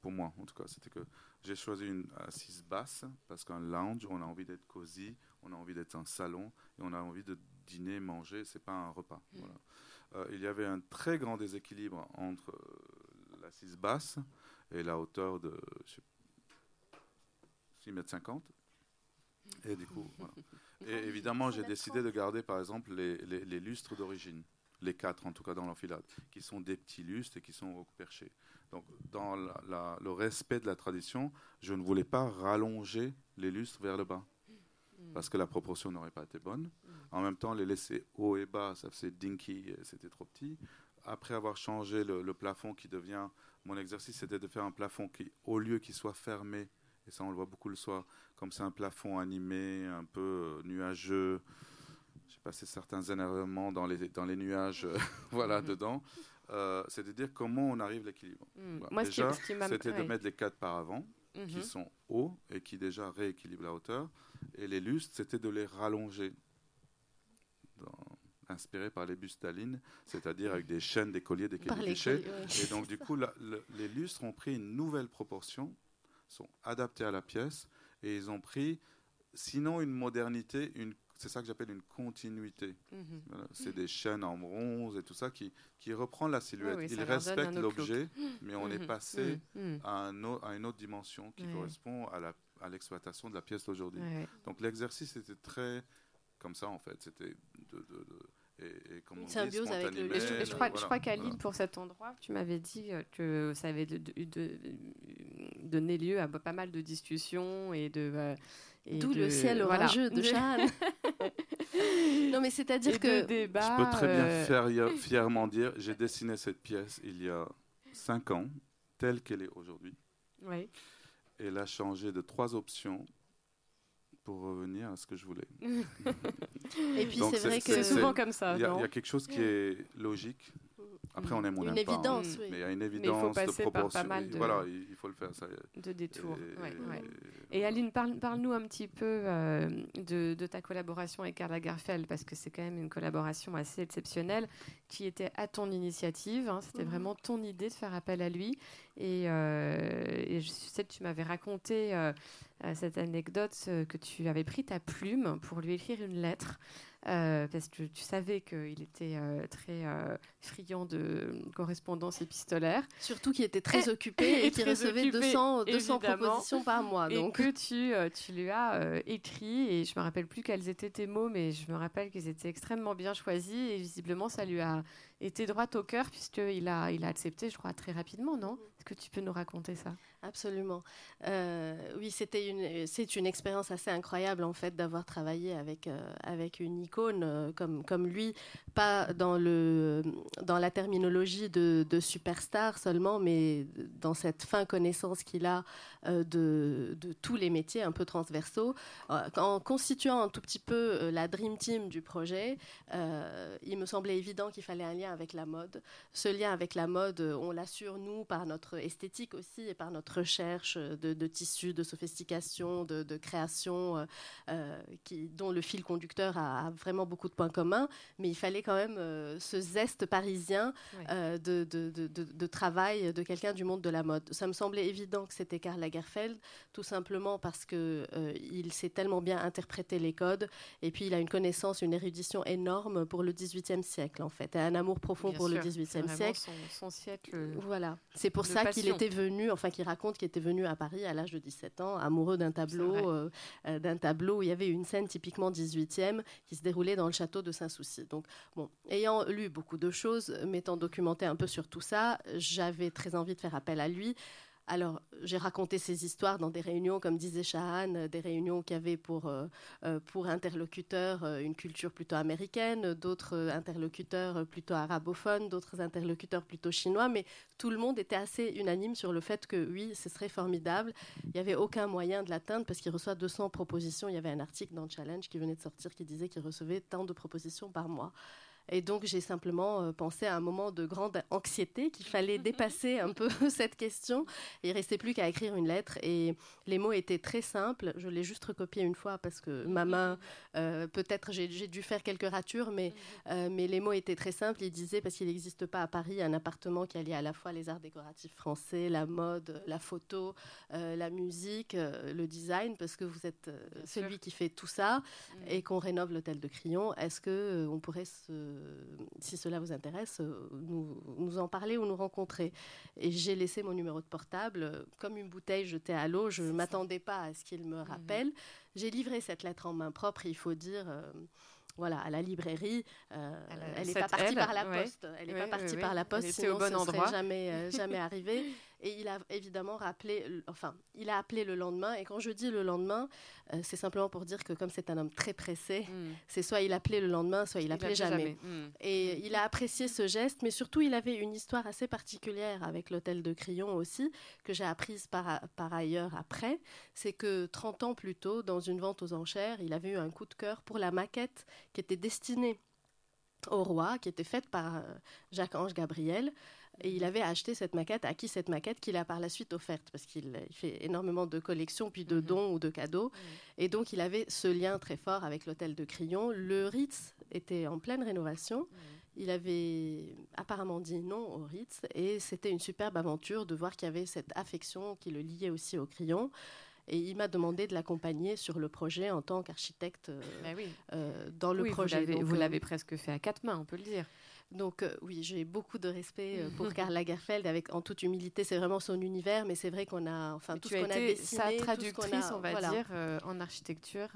Pour moi, en tout cas, c'était que j'ai choisi une assise basse parce qu'un lounge, on a envie d'être cosy, on a envie d'être un salon et on a envie de dîner, manger. C'est pas un repas. Mm. Voilà. Euh, il y avait un très grand déséquilibre entre euh, l'assise basse et la hauteur de je sais, 6 mètres 50. Et du coup, voilà. Et évidemment, j'ai décidé de garder, par exemple, les, les- les lustres d'origine, les quatre en tout cas dans l'enfilade, qui sont des petits lustres et qui sont perchés. Donc, dans la- la- le respect de la tradition, je ne voulais pas rallonger les lustres vers le bas, parce que la proportion n'aurait pas été bonne. En même temps, les laisser haut et bas, ça faisait dinky, c'était trop petit. Après avoir changé le, le plafond qui devient, mon exercice c'était de faire un plafond qui, au lieu qu'il soit fermé, et ça on le voit beaucoup le soir, comme c'est un plafond animé, un peu euh, nuageux. J'ai passé certains énervements dans les, dans les nuages, euh, [laughs] voilà, Mhm. dedans. Euh, c'est de dire comment on arrive à l'équilibre. Mm. Voilà. Moi, ce qui, Déjà. C'était ouais. de mettre les quatre par avant, qui Mhm. sont hauts et qui déjà rééquilibrent la hauteur. Et les lustres, c'était de les rallonger, dans- inspiré par les bustes d'Aline, c'est-à-dire avec des chaînes, des colliers, des ouais. Et donc, [laughs] du coup, la- le- les lustres ont pris une nouvelle proportion, sont adaptés à la pièce, et ils ont pris, sinon une modernité, une, c'est ça que j'appelle une continuité. Mhm. Voilà, c'est des chaînes en bronze et tout ça qui, qui reprend la silhouette. Oui, oui, Ils respectent l'objet, mais on est Mhm. passé Mm, mm. à, un au- à une autre dimension qui correspond à l'exploitation de la pièce d'aujourd'hui. Donc l'exercice était très comme ça en fait. C'était de, de- de- et, et comme Une symbiose avec le- Et je, et je crois, je voilà, qu'Aline, voilà. pour cet endroit, tu m'avais dit euh, que ça avait de- donné lieu à pas mal de discussions et de. euh, D'où de- le ciel voilà. orageux de [laughs] Shahan. [laughs] non, mais c'est-à-dire de que débats, Je peux très bien euh, [laughs] fièrement dire, j'ai dessiné cette pièce il y a cinq ans, telle qu'elle est aujourd'hui. ouais. Elle a changé de trois options pour revenir à ce que je voulais. Et puis c'est vrai que C'est souvent comme ça. Y, il y a quelque chose qui est logique. Après, on aime ou on une n'aime pas, hein. évidence, oui. Mais il y a une faut évidence de passer par pas mal de- Voilà, il il faut le faire. Ça. de détours. Et- ouais, ouais. et- Et Aline, parle- parle-nous un petit peu euh, de, de ta collaboration avec Karl Lagerfeld, parce que c'est quand même une collaboration assez exceptionnelle, qui était à ton initiative. hein. C'était Mhm. vraiment ton idée de faire appel à lui. Et, euh, et je sais que tu m'avais raconté euh, cette anecdote que tu avais pris ta plume pour lui écrire une lettre. Euh, parce que tu savais qu'il était euh, très euh, friand de correspondance épistolaire. surtout qu'il était très Et- occupé [laughs] et et, qu'il recevait occupé, 200, 200 évidemment. propositions par mois. Et Donc que tu, tu lui as écrit, et je me rappelle plus quels étaient tes mots, mais je me rappelle qu'ils étaient extrêmement bien choisis, et visiblement ça lui a été droite au cœur puisqu'il a, il a accepté, je crois, très rapidement, non? Est-ce que tu peux nous raconter ça? Absolument. Euh, oui, c'était une, c'est une expérience assez incroyable en fait d'avoir travaillé avec euh, avec une icône euh, comme comme lui, pas dans le dans la terminologie de, superstar seulement, mais dans cette fin connaissance qu'il a de, de tous les métiers un peu transversaux, en constituant un tout petit peu la dream team du projet, il me semblait évident qu'il fallait un lien avec la mode. Ce lien avec la mode, on l'assure nous par notre esthétique aussi et par notre recherche de, tissus, de sophistication, de, création, euh, euh, qui, dont le fil conducteur a, vraiment beaucoup de points communs, mais il fallait quand même euh, ce zeste parisien de, de, travail de quelqu'un du monde de la mode. Ça me semblait évident que c'était Karl Lagerfeld, tout simplement parce que il sait tellement bien interpréter les codes, et puis il a une connaissance, une érudition énorme pour le XVIIIe siècle, en fait, et un amour profond pour le XVIIIe siècle. Son, son, siècle. Voilà, c'est pour ça qu'il était venu, enfin qu'il raconte qu'il était venu à Paris à l'âge de 17 ans, amoureux d'un tableau, euh, euh, d'un tableau où il y avait une scène typiquement 18e qui se déroulait dans le château de Saint-Souci. Donc, bon, ayant lu beaucoup de choses, m'étant documenté un peu sur tout ça, j'avais très envie de faire appel à lui. Alors, j'ai raconté ces histoires dans des réunions, comme disait Shahan, euh, des réunions qui avaient pour, euh, euh, pour interlocuteurs une culture plutôt américaine, d'autres interlocuteurs plutôt arabophones, d'autres interlocuteurs plutôt chinois, mais tout le monde était assez unanime sur le fait que oui, ce serait formidable. Il n'y avait aucun moyen de l'atteindre parce qu'il reçoit 200 propositions. Il y avait un article dans Challenge qui venait de sortir qui disait qu'il recevait tant de propositions par mois. Et donc, j'ai simplement euh, pensé à un moment de grande anxiété qu'il fallait dépasser un peu [laughs] cette question. il restait plus qu'à écrire une lettre. Et les mots étaient très simples. Je l'ai juste recopié une fois parce que ma main, euh, peut-être j'ai dû faire quelques ratures, mais, euh, mais les mots étaient très simples. Il disait, parce qu'il n'existe pas à Paris, un appartement qui allie à la fois les arts décoratifs français, la mode, la photo, la musique, le design, parce que vous êtes celui qui fait tout ça mm. et qu'on rénove l'hôtel de Crillon. Est-ce qu'on on pourrait se si cela vous intéresse, euh, nous, nous, en parler ou nous rencontrer. Et j'ai laissé mon numéro de portable euh, comme une bouteille jetée à l'eau. Je ne m'attendais pas à ce qu'il me mhm. rappelle. J'ai livré cette lettre en main propre, il faut dire. Euh, voilà, à la librairie. elle n'est pas partie par la poste. Elle n'est pas partie par la poste, sinon au bon ce endroit. serait jamais, jamais [laughs] arrivé. Et il a évidemment rappelé, enfin, il a appelé le lendemain. Et quand je dis le lendemain, euh, c'est simplement pour dire que comme c'est un homme très pressé, hmm. c'est soit il appelait le lendemain, soit il appelait jamais. Hmm. Et hmm. il a apprécié ce geste, mais surtout il avait une histoire assez particulière avec l'hôtel de Crillon aussi, que j'ai apprise par, par ailleurs après. C'est que 30 ans plus tôt, dans une vente aux enchères, il avait eu un coup de cœur pour la maquette qui était destinée au roi, qui était faite par euh, Jacques-Ange Gabriel. Et il avait acheté cette maquette, acquis cette maquette qu'il a par la suite offerte, parce qu'il fait énormément de collections, puis de mhm. dons ou de cadeaux. Mhm. Et donc il avait ce lien très fort avec l'hôtel de Crillon. Le Ritz était en pleine rénovation. Mhm. Il avait apparemment dit non au Ritz, et c'était une superbe aventure de voir qu'il y avait cette affection qui le liait aussi au Crillon. Et il m'a demandé de l'accompagner sur le projet en tant qu'architecte euh, ben euh, dans le projet. Vous l'avez euh, presque fait à quatre mains, on peut le dire. Donc euh, oui, j'ai beaucoup de respect euh, pour [laughs] Karl Lagerfeld. Avec en toute humilité, c'est vraiment son univers, mais c'est vrai qu'on a, enfin, tout ce qu'on a dessiné, sa traductrice, on, va dire, euh, en architecture.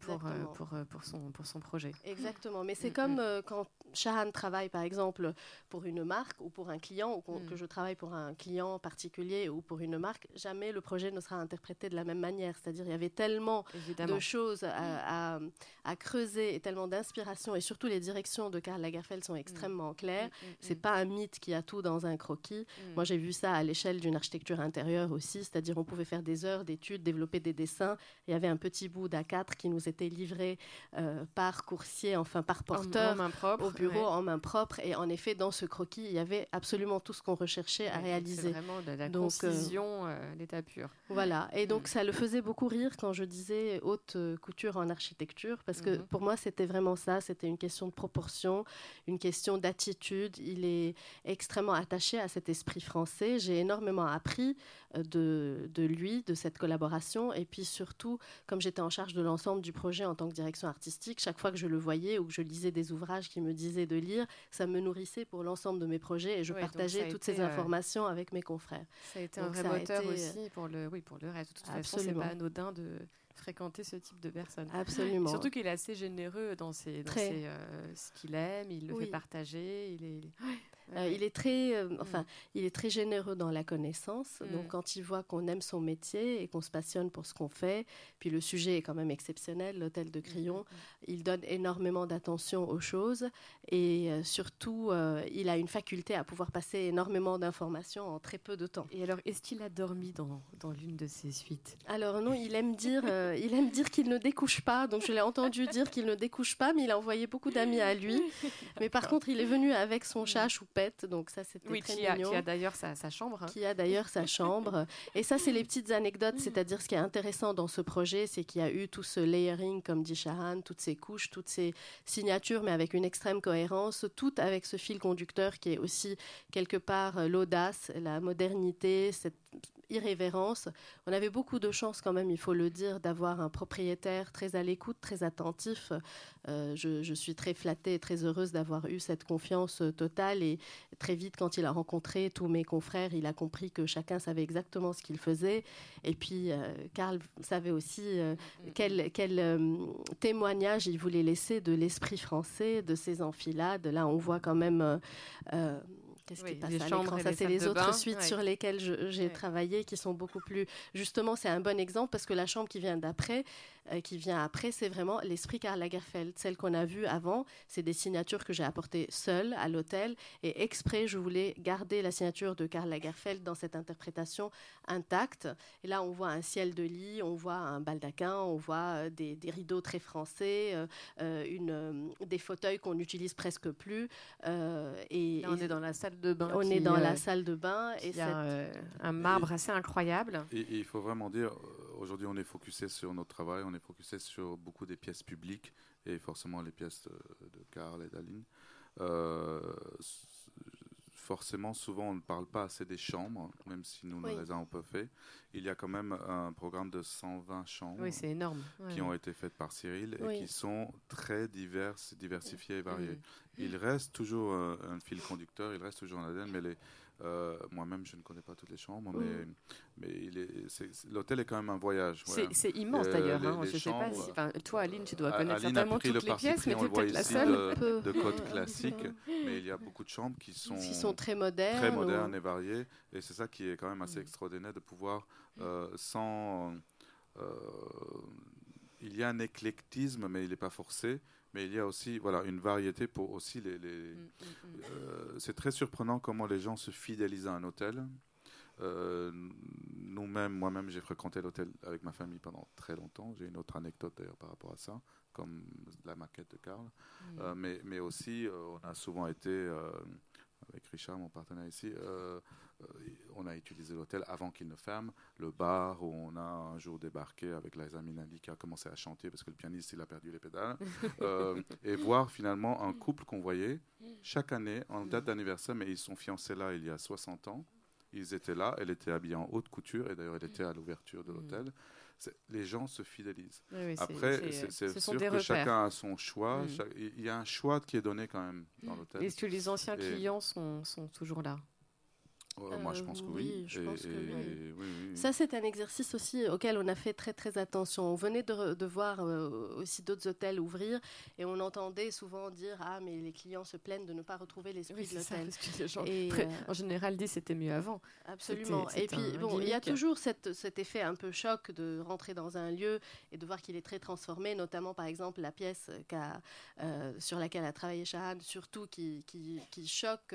Pour, pour, pour, son, pour son projet. Exactement. Mais c'est mm, comme mm. quand Shahan travaille, par exemple, pour une marque ou pour un client, ou mm. que je travaille pour un client particulier ou pour une marque, jamais le projet ne sera interprété de la même manière. C'est-à-dire, il y avait tellement de choses à, à, creuser et tellement d'inspiration, et surtout les directions de Karl Lagerfeld sont extrêmement claires. C'est pas un mythe qui a tout dans un croquis. Moi, j'ai vu ça à l'échelle d'une architecture intérieure aussi, c'est-à-dire on pouvait faire des heures d'études, développer des dessins. Il y avait un petit bout d'A4 qui nous était livré euh, par coursier, enfin par porteur, au bureau en main propre. Et en effet, dans ce croquis, il y avait absolument tout ce qu'on recherchait à réaliser. vraiment de la donc, euh, concision euh, d'état pur. Voilà. Et donc, mm. ça le faisait beaucoup rire quand je disais haute euh, couture en architecture, parce que mm-hmm. pour moi, c'était vraiment ça. C'était une question de proportion, une question d'attitude. Il est extrêmement attaché à cet esprit français. J'ai énormément appris de, de lui, de cette collaboration. Et puis surtout, comme j'étais en charge de l'ensemble du projet en tant que direction artistique, chaque fois que je le voyais ou que je lisais des ouvrages qui me disaient de lire, ça me nourrissait pour l'ensemble de mes projets et je partageais toutes ces euh, informations avec mes confrères. Ça a été un vrai moteur euh, aussi pour le, oui, pour le reste. De toute façon, c'est pas anodin de fréquenter ce type de personnes. Absolument. Surtout qu'il est assez généreux dans, ses, dans ce qu'il aime, il le fait partager. Il est, euh, il est très, euh, mm. enfin, il est très généreux dans la connaissance. Mm. Donc, quand il voit qu'on aime son métier et qu'on se passionne pour ce qu'on fait, puis le sujet est quand même exceptionnel, l'hôtel de Crillon, mm, il donne énormément d'attention aux choses et euh, surtout, il a une faculté à pouvoir passer énormément d'informations en très peu de temps. Et alors, est-ce qu'il a dormi dans, dans l'une de ses suites? Alors non, il aime dire, il aime dire qu'il ne découche pas. Donc, je l'ai entendu dire qu'il ne découche pas, mais il a envoyé beaucoup d'amis à lui. [laughs] Mais par contre, il est venu avec son chat donc ça c'était oui, très qui mignon. A, qui a d'ailleurs sa, chambre. Hein. Qui a d'ailleurs sa chambre. Et ça c'est les [laughs] petites anecdotes, c'est-à-dire ce qui est intéressant dans ce projet, c'est qu'il y a eu tout ce layering, comme dit Shahan, toutes ces couches, toutes ces signatures, mais avec une extrême cohérence, tout avec ce fil conducteur qui est aussi quelque part l'audace, la modernité, cette irrévérence. On avait beaucoup de chance quand même, il faut le dire, d'avoir un propriétaire très à l'écoute, très attentif. Euh, je, suis très flattée et très heureuse d'avoir eu cette confiance totale et très vite quand il a rencontré tous mes confrères, il a compris que chacun savait exactement ce qu'il faisait. Et puis euh, Karl savait aussi euh, mm, mm, quel, quel témoignage il voulait laisser de l'esprit français, de ses enfilades. Là, on voit quand même Qu'est-ce qui passe à l'écran? Ça, c'est les, autres suites sur lesquelles j'ai travaillé qui sont beaucoup plus. Justement, c'est un bon exemple parce que la chambre qui vient d'après, euh, qui vient après, c'est vraiment l'esprit Karl Lagerfeld. Celle qu'on a vue avant, c'est des signatures que j'ai apportées seule à l'hôtel. Et exprès, je voulais garder la signature de Karl Lagerfeld dans cette interprétation intacte. Et là, on voit un ciel de lit, on voit un baldaquin, on voit euh, des, rideaux très français, euh, une, des fauteuils qu'on n'utilise presque plus. et, on est dans la salle de bain. On est dans la salle de bain. Et il y a un marbre assez incroyable. Et, il faut vraiment dire, aujourd'hui, on est focusé sur notre travail, on est focusé sur beaucoup des pièces publiques et forcément les pièces de, Karl et d'Aline. Euh, forcément, souvent, on ne parle pas assez des chambres, même si nous, nous les avons peu fait. Il y a quand même un programme de 120 chambres oui, énorme. qui ont été faites par Cyril et qui sont très diverses, diversifiées et variées. Mm. Il reste toujours euh, un fil conducteur, il reste toujours un ADN, mais les, euh, moi-même, je ne connais pas toutes les chambres, mais, mm. mais l'hôtel est quand même un voyage. C'est immense d'ailleurs. Hein, je sais pas si, toi, Aline, tu dois connaître certainement toutes les pièces, mais tu es peut-être la seule. De, de code classique, [laughs] mais il y a beaucoup de chambres qui sont, qui sont très modernes, très modernes et variées. Et c'est ça qui est quand même assez mm. extraordinaire de pouvoir, euh, sans. Euh, il y a un éclectisme, mais il n'est pas forcé mais il y a aussi voilà, une variété pour aussi les. les mm, mm, mm. Euh, c'est très surprenant comment les gens se fidélisent à un hôtel. Euh, nous-mêmes, moi-même, j'ai fréquenté l'hôtel avec ma famille pendant très longtemps. J'ai une autre anecdote d'ailleurs par rapport à ça, comme la maquette de Karl. Euh, mais, mais, aussi, on a souvent été, avec Richard, mon partenaire ici, on a utilisé l'hôtel avant qu'il ne ferme, le bar où on a un jour débarqué avec Liza Minali qui a commencé à chanter parce que le pianiste il a perdu les pédales, [laughs] euh, et voir finalement un couple qu'on voyait chaque année en date d'anniversaire, mais ils sont fiancés là il y a 60 ans. Ils étaient là, elle était habillée en haute couture et d'ailleurs elle était à l'ouverture de l'hôtel les gens se fidélisent. Après, c'est sûr que chacun a son choix. Mm. il y a un choix qui est donné quand même dans l'hôtel. Est-ce que les anciens clients sont, sont toujours là? Moi, je pense que oui. Ça, c'est un exercice aussi auquel on a fait très très attention. On venait de, voir euh, aussi d'autres hôtels ouvrir et on entendait souvent dire ah mais les clients se plaignent de ne pas retrouver l'esprit de l'hôtel. Euh, en général dit c'était mieux avant. Absolument. Et puis bon, il y a toujours cette, cet effet un peu choc de rentrer dans un lieu et de voir qu'il est très transformé, notamment par exemple la pièce euh, sur laquelle a travaillé Shahan, surtout qui, qui, qui choque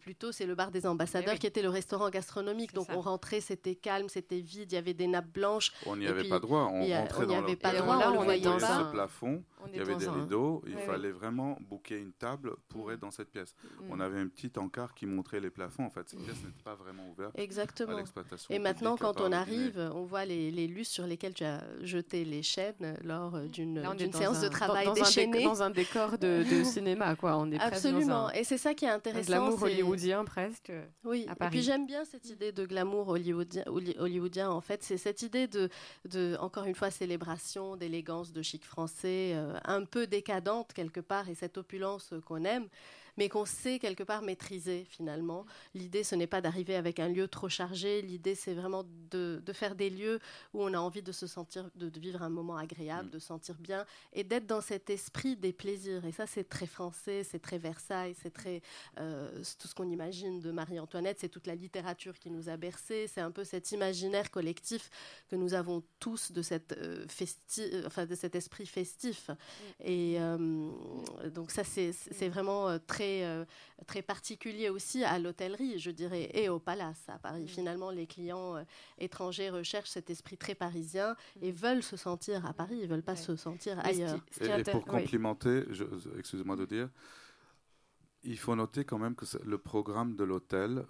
plutôt, c'est le bar des ambassadeurs qui était le restaurant gastronomique. Donc on rentrait, c'était calme, c'était vide, il y avait des nappes blanches. On n'y avait pas droit. On rentrait dans avait pas droit, on, voyait ce plafond, il y avait des rideaux. Il fallait vraiment booker une table pour mm. être dans cette pièce. Mm. On avait un petit encart qui montrait les plafonds. En fait, cette pièce n'était pas vraiment ouverte Exactement. Et maintenant, quand on arrive, on voit les, les lustres sur lesquels tu as jeté les chaînes lors d'une séance de travail dans, déchaînée. Dans un décor de, [laughs] cinéma, quoi. On est Absolument. Et c'est ça qui est intéressant. Un glamour hollywoodien presque. Oui. Et puis j'aime bien cette idée de glamour hollywoodien, hollywoodien en fait. C'est cette idée de, de, encore une fois, célébration, d'élégance, de chic français, euh, un peu décadente quelque part, et cette opulence qu'on aime. Mais qu'on sait quelque part maîtriser finalement. L'idée, ce n'est pas d'arriver avec un lieu trop chargé, l'idée, c'est vraiment de, faire des lieux où on a envie de se sentir, de, vivre un moment agréable, mm. de sentir bien, et d'être dans cet esprit des plaisirs. Et ça, c'est très français, c'est très Versailles, c'est très euh, tout ce qu'on imagine de Marie-Antoinette, c'est toute la littérature qui nous a bercé, c'est un peu cet imaginaire collectif que nous avons tous de, cette, euh, euh, enfin, de cet esprit festif. Mm. Et donc ça, c'est vraiment très, très particulier aussi à l'hôtellerie, je dirais, et au palace à Paris. Mm. Finalement, les clients étrangers recherchent cet esprit très parisien et veulent se sentir à Paris, ils ne veulent pas se sentir ailleurs. et, pour complimenter, excusez-moi de dire, il faut noter quand même que le programme de l'hôtel,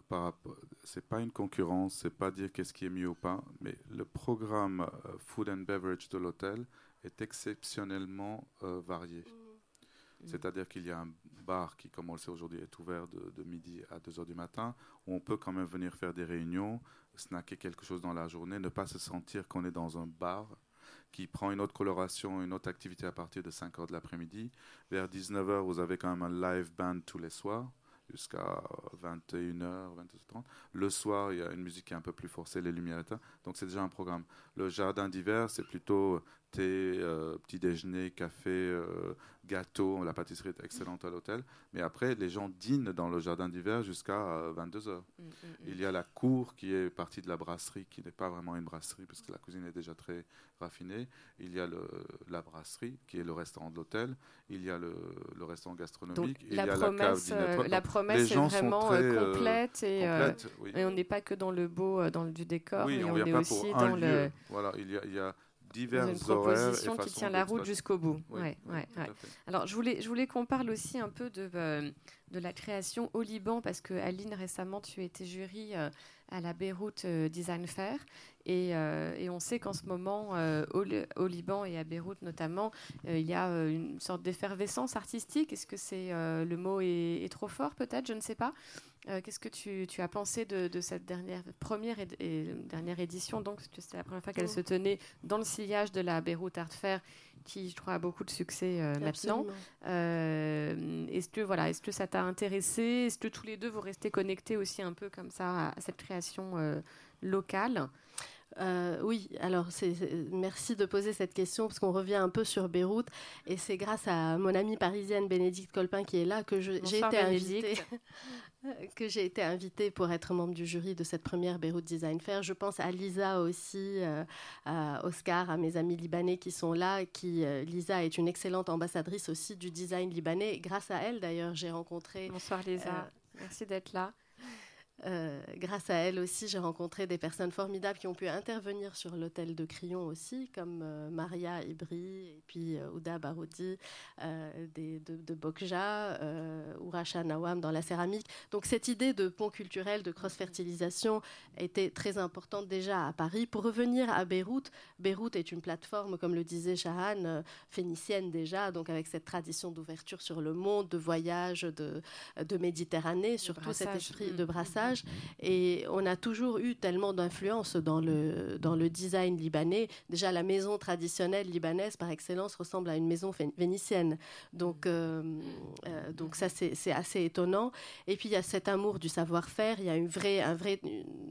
c'est pas une concurrence, c'est pas dire qu'est-ce qui est mieux ou pas, mais le programme euh, food and beverage de l'hôtel est exceptionnellement euh, varié. Mm. C'est-à-dire qu'il y a un bar qui, comme on le sait aujourd'hui, est ouvert de, midi à 2 heures du matin, où on peut quand même venir faire des réunions, snacker quelque chose dans la journée, ne pas se sentir qu'on est dans un bar qui prend une autre coloration, une autre activité à partir de 5 heures de l'après-midi. Vers 19 h vous avez quand même un live band tous les soirs jusqu'à 21h, 22h30. Le soir, il y a une musique qui est un peu plus forcée, les lumières éteintes. Donc, c'est déjà un programme. Le jardin d'hiver, c'est plutôt thé, euh, petit déjeuner, café, euh, gâteau. La pâtisserie est excellente à l'hôtel. Mais après, les gens dînent dans le jardin d'hiver jusqu'à 22h. Euh, mm, mm, mm. Il y a la cour qui est partie de la brasserie, qui n'est pas vraiment une brasserie, parce que la cuisine est déjà très raffinée. Il y a le, la brasserie, qui est le restaurant de l'hôtel. Il y a le, le restaurant gastronomique. il la, y a promesse, la cave la promesse est vraiment complète, et, et, on n'est pas que dans le beau, dans le, du décor, mais on, on est aussi dans le... Voilà, il y a, il y a divers une proposition qui tient la route jusqu'au bout. ouais, ouais, Alors, je voulais, je voulais qu'on parle aussi un peu de, euh, de la création au Liban, parce que Aline, récemment, tu étais jury euh, à la Beyrouth euh, Design Fair. Et, et on sait qu'en ce moment, au, au, Liban et à Beyrouth notamment, il y a une sorte d'effervescence artistique. Est-ce que c'est le mot est, est trop fort peut-être? Je ne sais pas. Euh, qu'est-ce que tu, tu, as pensé de, de, cette dernière, première et, dernière édition Donc, c'est la première fois qu'elle se tenait dans le sillage de la Beyrouth Art Fair, qui, je crois, a beaucoup de succès euh, maintenant. Euh, est-ce que voilà, est-ce que ça t'a intéressé? Est-ce que tous les deux vous restez connectés aussi un peu comme ça à, cette création locale? Oui, alors merci de poser cette question parce qu'on revient un peu sur Beyrouth et c'est grâce à mon amie parisienne Bénédicte Colpin qui est là que j'ai été invitée [laughs] que j'ai été invitée pour être membre du jury de cette première Beyrouth Design Fair. Je pense à Lisa aussi, euh, à Oscar, à mes amis libanais qui sont là. Qui, euh, Lisa est une excellente ambassadrice aussi du design libanais. Grâce à elle, d'ailleurs, j'ai rencontré. Bonsoir Lisa, euh, merci d'être là. Euh, grâce à elle aussi, j'ai rencontré des personnes formidables qui ont pu intervenir sur l'hôtel de Crillon aussi, comme euh, Maria Ibri et puis euh, Ouda Baroudi de, de, Bokja, ou Racha Nawam dans la céramique. Donc cette idée de pont culturel, de cross-fertilisation était très importante déjà à Paris. Pour revenir à Beyrouth, Beyrouth est une plateforme, comme le disait Shahan, phénicienne déjà, donc avec cette tradition d'ouverture sur le monde, de voyage, de, de Méditerranée, surtout cet esprit de brassage et on a toujours eu tellement d'influence dans le, dans le design libanais. Déjà, la maison traditionnelle libanaise, par excellence, ressemble à une maison vénitienne. Donc, euh, euh, donc ça, c'est assez étonnant. Et puis, il y a cet amour du savoir-faire. Il y a une vraie, un vrai,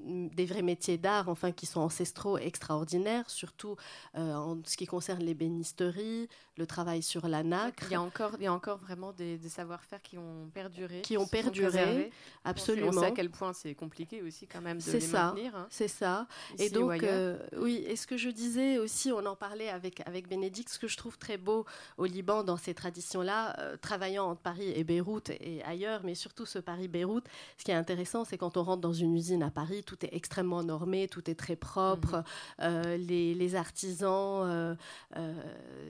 des vrais métiers d'art, enfin, qui sont ancestraux extraordinaires, surtout euh, en ce qui concerne les bénisteries, le travail sur la nacre. Il y a encore, il y a encore vraiment des, savoir-faire qui ont perduré. Qui ont perduré, absolument. On sait à quel point c'est compliqué aussi quand même de les ça, maintenir. Hein. C'est ça. et donc, euh, oui, et ce que je disais aussi, on en parlait avec, avec Bénédicte, ce que je trouve très beau au Liban dans ces traditions-là, euh, travaillant entre Paris et Beyrouth et ailleurs, mais surtout ce Paris-Beyrouth, ce qui est intéressant, c'est quand on rentre dans une usine à Paris, tout est extrêmement normé, tout est très propre. Mhm. Euh, les, les, artisans,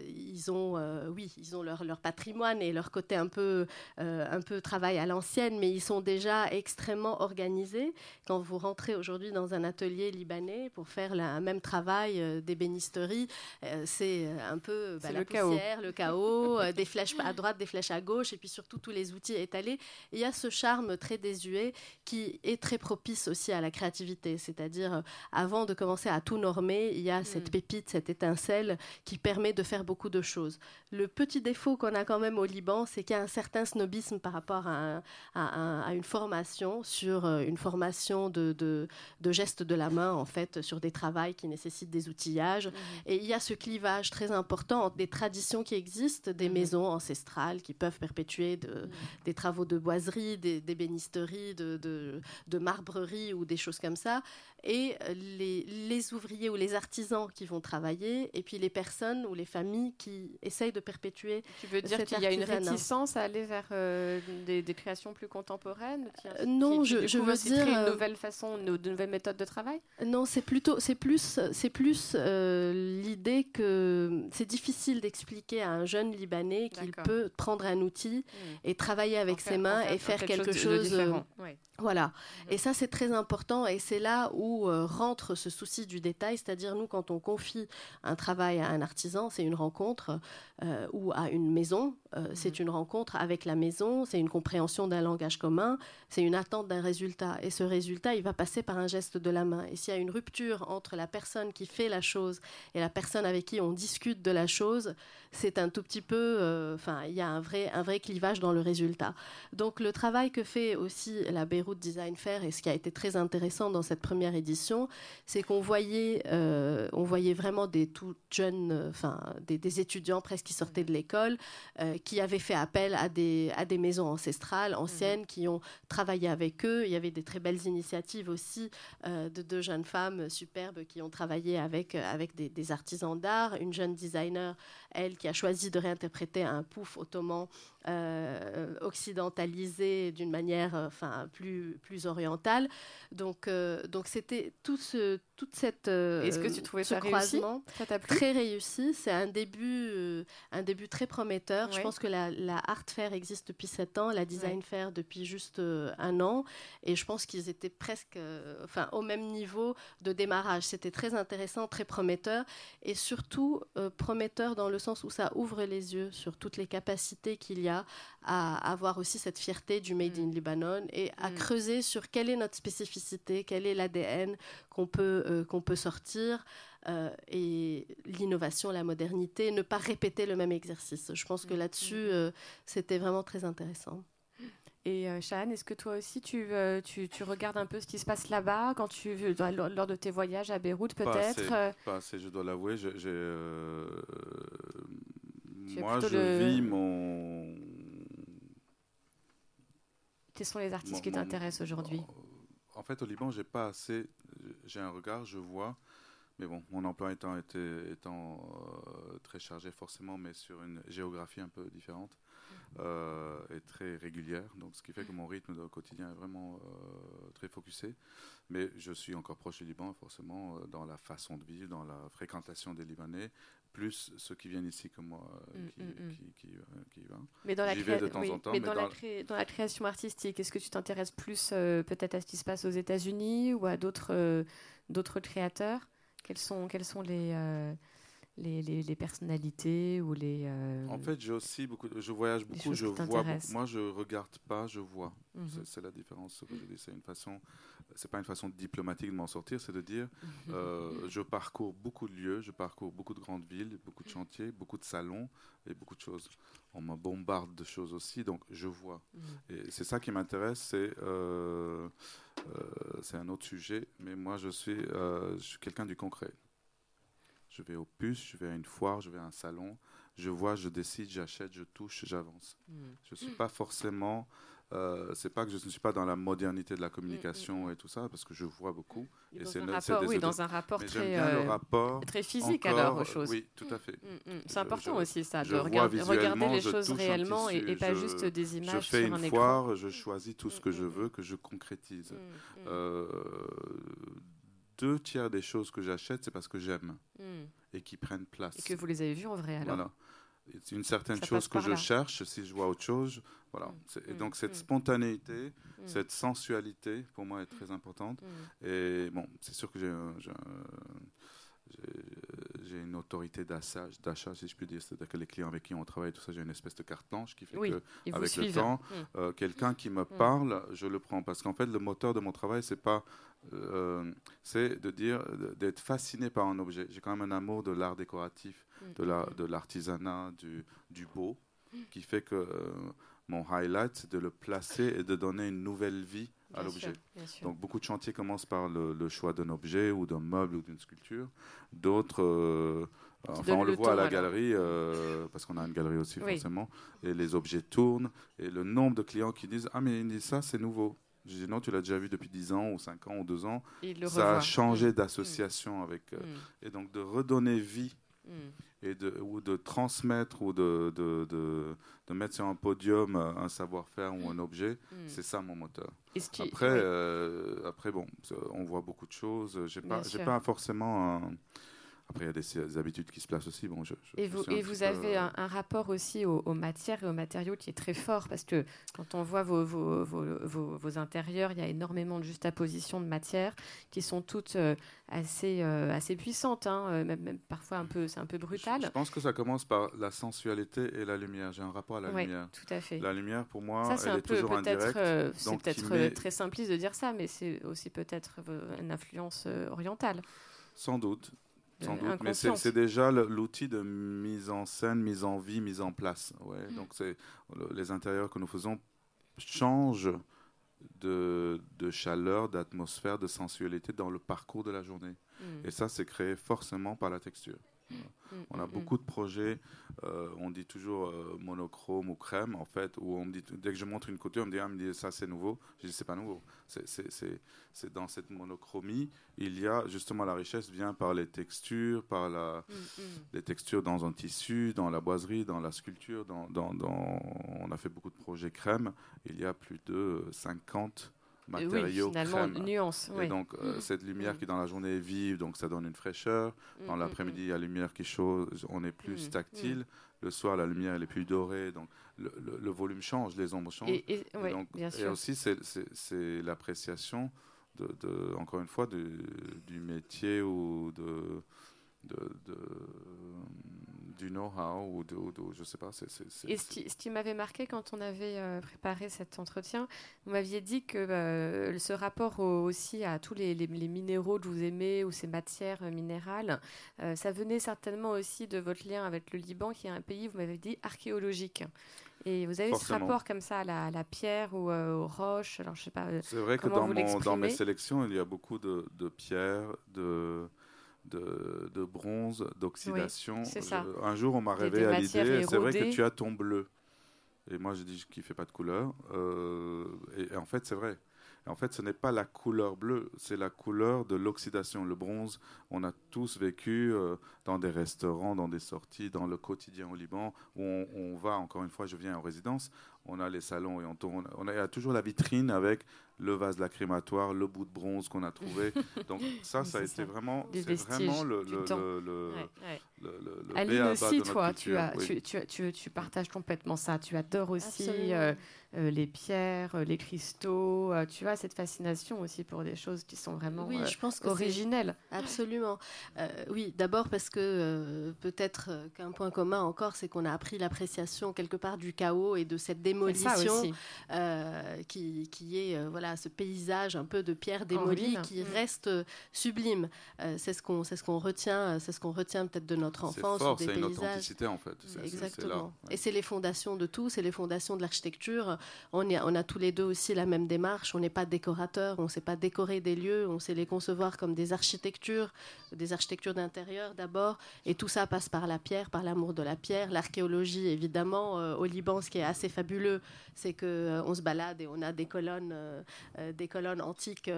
ils ont, oui, ils ont leur, leur patrimoine et leur côté un peu, un peu travail à l'ancienne, mais ils sont déjà extrêmement organisés organisé. Quand vous rentrez aujourd'hui dans un atelier libanais pour faire le même travail euh, d'ébénisterie, euh, c'est un peu bah, la le poussière, chaos. le chaos, [laughs] des flèches à droite, des flèches à gauche, et puis surtout tous les outils étalés. il y a ce charme très désuet qui est très propice aussi à la créativité. C'est-à-dire, avant de commencer à tout normer, il y a cette mm. pépite, cette étincelle qui permet de faire beaucoup de choses. Le petit défaut qu'on a quand même au Liban, c'est qu'il y a un certain snobisme par rapport à, une formation sur euh, une formation de, de, gestes de la main, en fait, sur des travails qui nécessitent des outillages. Mhm. Et il y a ce clivage très important entre des traditions qui existent, des mhm. maisons ancestrales qui peuvent perpétuer mhm. des travaux de boiserie, des, bénisteries, de, de, marbrerie ou des choses comme ça, et euh, les, les, ouvriers ou les artisans qui vont travailler, et puis les personnes ou les familles qui essayent de perpétuer. Tu veux dire qu'il y a une réticence à aller vers euh, des, créations plus contemporaines euh, Non, je, je veux dire une nouvelle façon, une, nouvelle méthode de travail? Non, c'est plutôt, c'est plus, c'est plus l'idée que c'est difficile d'expliquer à un jeune Libanais qu'il peut prendre un outil hmm. et travailler avec ses mains et faire quelque, chose. De, Voilà. Hmm. Et ça, c'est très important, et c'est là où euh, rentre ce souci du détail, c'est-à-dire nous, quand on confie un travail à un artisan, c'est une rencontre, euh, ou à une maison, euh, c'est mhm. une rencontre avec la maison, c'est une compréhension d'un langage commun, c'est une attente d'un résultat. Et ce résultat, il va passer par un geste de la main. Et s'il y a une rupture entre la personne qui fait la chose et la personne avec qui on discute de la chose, c'est un tout petit peu, enfin, il y a un vrai, un vrai clivage dans le résultat. Donc le travail que fait aussi la Beyrouth Design Fair, et ce qui a été très intéressant dans cette première édition, c'est qu'on voyait, euh, on voyait vraiment des tout jeunes, euh, enfin des, étudiants presque qui sortaient de l'école, euh, qui avaient fait appel à des, à des maisons ancestrales, anciennes, qui ont travaillé avec eux. Il y avait des très belles initiatives aussi de deux jeunes femmes superbes qui ont travaillé avec, avec des, des artisans d'art. Une jeune designer, elle, qui a choisi de réinterpréter un pouf ottoman euh, occidentalisé d'une manière euh, enfin plus plus orientale. Donc euh, donc c'était tout ce toute cette est-ce que tu trouvais ce ça croisement très réussi. C'est un début un début très prometteur. Je pense que la, la, art fair existe depuis sept ans la design fair depuis juste un an. Et je pense qu'ils étaient presque enfin au même niveau de démarrage. C'était très intéressant très prometteur. Et surtout prometteur dans le sens où ça ouvre les yeux sur toutes les capacités qu'il y a à avoir aussi cette fierté du Made in mm. Lebanon et à mm. creuser sur quelle est notre spécificité, quel est l'ADN qu'on peut, euh, qu'on peut sortir. Euh, et l'innovation, la modernité, ne pas répéter le même exercice. Je pense que mm. là-dessus, euh, c'était vraiment très intéressant. Et euh, est-ce que toi aussi tu, tu, tu, regardes un peu ce qui se passe là-bas quand tu lors de tes voyages à Beyrouth peut-être Pas assez, je dois l'avouer. J'ai moi, je vis mon. Quels sont les artistes qui t'intéressent aujourd'hui En fait, au Liban, j'ai pas assez. J'ai un regard, je vois. Mais bon, mon emploi étant, étant euh, très chargé forcément, mais sur une géographie un peu différente euh, et très régulière. Donc, ce qui fait que mon rythme quotidien est vraiment euh, très focusé. Mais je suis encore proche du Liban, forcément, dans la façon de vivre, dans la fréquentation des Libanais, plus ceux qui viennent ici comme moi, euh, mm, qui, mm, mm. Qui, qui, euh, va. Mais dans la, de temps en temps, mais, dans, la dans, la création artistique, est-ce que tu t'intéresses plus euh, peut-être à ce qui se passe aux États-Unis ou à d'autres d'autres créateurs? Quels sont, quels sont les, les, les, personnalités ou les. En fait, j'ai aussi beaucoup. Je voyage beaucoup, je vois. Moi, je regarde pas, je vois. Mhm. C'est la différence. C'est une façon c'est pas une façon diplomatique de m'en sortir, c'est de dire mhm. euh, je parcours beaucoup de lieux, je parcours beaucoup de grandes villes, beaucoup de chantiers, beaucoup de salons et beaucoup de choses. On me bombarde de choses aussi, donc je vois. Mhm. Et c'est ça qui m'intéresse, c'est euh, euh, c'est un autre sujet, mais moi je suis, je suis quelqu'un du concret. Je vais au puce, je vais à une foire, je vais à un salon, je vois, je décide, j'achète, je touche, j'avance. Mhm. Je ne suis pas forcément euh, c'est pas que je ne suis pas dans la modernité de la communication mm, mm, mm. et tout ça, parce que je vois beaucoup. Et, c'est oui, dans un rapport très, euh, rapport très physique alors aux choses. Oui, tout à fait. C'est important aussi ça, de regarder, regarder les choses réellement et, pas juste des images je fais sur une foire, Je choisis tout ce que je veux, que je concrétise. Euh, deux tiers des choses que j'achète, c'est parce que j'aime et qui prennent place. Et que vous les avez vues en vrai alors. Voilà une certaine chose que je cherche, si je vois autre chose, voilà. Mm. Et donc cette spontanéité, cette sensualité, pour moi, est très importante. Et bon, c'est sûr que j'ai j'ai une autorité d'achat, si je puis dire. C'est-à-dire que les clients avec qui on travaille, tout ça, j'ai une espèce de carte blanche qui fait que, avec le temps, euh, quelqu'un qui me parle, je le prends. Parce qu'en fait, le moteur de mon travail, c'est pas, euh, c'est de dire, d'être fasciné par un objet. J'ai quand même un amour de l'art décoratif, de l'artisanat, du, du beau, qui fait que euh, mon highlight, c'est de le placer et de donner une nouvelle vie à l'objet. Donc beaucoup de chantiers commencent par le, choix d'un objet ou d'un meuble ou d'une sculpture. D'autres, euh, enfin on le, voit à la galerie, euh, parce qu'on a une galerie aussi forcément, et les objets tournent, et le nombre de clients qui disent Ah mais ça c'est nouveau. Je dis non, tu l'as déjà vu depuis 10 ans ou 5 ans ou 2 ans. ça a changé mm. d'association avec... Euh, mm. Et donc de redonner vie mm. et de, ou de transmettre ou de, de, de, de, mettre sur un podium un savoir-faire ou un objet, c'est ça mon moteur après, euh, après, bon, on voit beaucoup de choses. J'ai pas, j'ai pas forcément Après, il y a des, habitudes qui se placent aussi. Bon, je, et vous, et vous avez un, rapport aussi aux, matières et aux matériaux qui est très fort parce que quand on voit vos, vos, vos, vos intérieurs, il y a énormément de juxtapositions de matières qui sont toutes euh, assez, euh, assez puissantes, hein, même, parfois un peu, c'est un peu brutal. Je, pense que ça commence par la sensualité et la lumière. J'ai un rapport à la lumière. Tout à fait. La lumière, pour moi, elle est toujours indirecte. c'est peut-être très simpliste de dire ça, mais c'est aussi peut-être une influence euh, orientale. Sans doute. Sans doute, mais c'est déjà l'outil de mise en scène, mise en vie, mise en place. Ouais, mm. Donc c'est les intérieurs que nous faisons changent de, de chaleur, d'atmosphère, de sensualité dans le parcours de la journée. Mm. Et ça, c'est créé forcément par la texture. Mm, on a mm, beaucoup de projets, euh, on dit toujours euh, monochrome ou crème, en fait, où on me dit, dès que je montre une couture, on me dit, ah, me dit ça c'est nouveau. Je dis, c'est pas nouveau. C'est dans cette monochromie, il y a justement la richesse vient par les textures, par la, les textures dans un tissu, dans la boiserie, dans la sculpture. Dans, dans, dans, on a fait beaucoup de projets crème. Il y a plus de 50 matériaux oui, nuance. Et donc, euh, mm. cette lumière qui, dans la journée, est vive, donc ça donne une fraîcheur. Mm, dans mm, l'après-midi, il y a la lumière qui chaud, on est plus tactile. Le soir, la lumière, elle est plus dorée. Donc, le, volume change, les ombres changent. Et, donc, et aussi, c'est l'appréciation, de, encore une fois, du métier ou de, de du know-how ou de, je sais pas. Et ce qui, m'avait marqué quand on avait euh, préparé cet entretien, vous m'aviez dit que euh, ce rapport aussi à tous les, minéraux que vous aimez ou ces matières euh, minérales, ça venait certainement aussi de votre lien avec le Liban, qui est un pays, vous m'avez dit, archéologique. Et vous avez ce rapport comme ça à la, pierre ou aux roches. Alors je sais pas. C'est vrai que dans, mon, dans, mes sélections, il y a beaucoup de, de pierres, de de, bronze, d'oxydation. un jour, on m'a rêvé à l'idée, c'est vrai que tu as ton bleu. Et moi, je dis qu'il ne fait pas de couleur. Euh, et, en fait, c'est vrai. En fait, ce n'est pas la couleur bleue, c'est la couleur de l'oxydation. Le bronze, on a tous vécu euh, dans des restaurants, dans des sorties, dans le quotidien au Liban, où on, va, encore une fois, je viens en résidence, on a les salons et on tourne. On a, toujours la vitrine avec le vase lacrymatoire, le bout de bronze qu'on a trouvé. [laughs] Donc ça, ça a été vraiment, c'est vraiment le, le, le, le, Aline aussi, toi, tu, as, tu, tu, tu, partages complètement ça. Tu adores aussi euh, euh, les pierres, euh, les cristaux. tu as cette fascination aussi pour des choses qui sont vraiment oui, je pense que originelles. Absolument. oui, d'abord parce que peut-être qu'un point commun encore, c'est qu'on a appris l'appréciation quelque part du chaos et de cette démolition qui, qui, est voilà ce paysage un peu de pierre démolie qui mm. reste sublime. c'est ce qu'on c'est ce qu'on retient, c'est ce qu'on retient peut-être de notre enfance, fort, des paysages. Une authenticité en fait. Exactement. Et c'est les fondations de tout, c'est les fondations de l'architecture. On, on a tous les deux aussi la même démarche. On n'est pas décorateur, on ne sait pas décorer des lieux, on sait les concevoir comme des architectures, des architectures d'intérieur d'abord. Et tout ça passe par la pierre, par l'amour de la pierre, l'archéologie évidemment. Euh, au Liban, ce qui est assez fabuleux, c'est que euh, on se balade et on a des colonnes euh, des colonnes antiques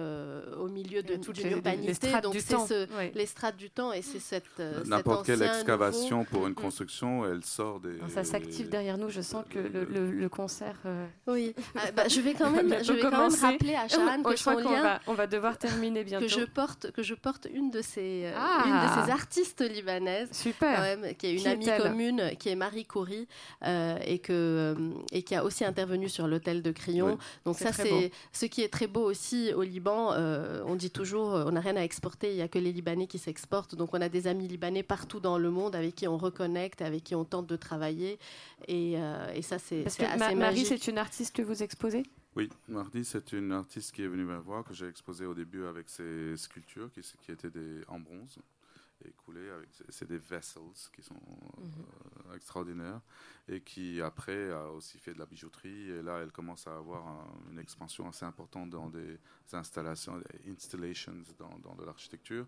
au milieu de toute l'urbanité. Donc c'est ce, les strates du temps et c'est cette n'importe quelle excavation pour une construction, elle sort des. Ça s'active derrière nous. Je sens que le, concert. Oui, ah, bah, je vais quand [laughs] même, je vais quand même rappeler à Sharon que son lien. Va, on va devoir terminer bientôt. Que je porte, que je porte une de ces, ah. une de ces artistes libanaises. Super. qui est une amie commune, qui est Marie Coury et que et qui a aussi intervenu sur l'hôtel de Crillon. Donc ça, c'est ce qui est très beau aussi au Liban. Euh, on dit toujours, euh, on n'a rien à exporter, il n'y a que les Libanais qui s'exportent. Donc on a des amis libanais partout dans le monde avec qui on reconnecte, avec qui on tente de travailler. Et, euh, ça, c'est assez ma Marie, c'est une artiste que vous exposez? Oui, Marie, c'est une artiste qui est venue me voir, que j'ai exposé au début avec ses sculptures qui, qui étaient des, en bronze écoulé. C'est des vessels qui sont mhm. extraordinaires et qui après a aussi fait de la bijouterie. Et là, elle commence à avoir une expansion assez importante dans des installations, des installations dans, dans de l'architecture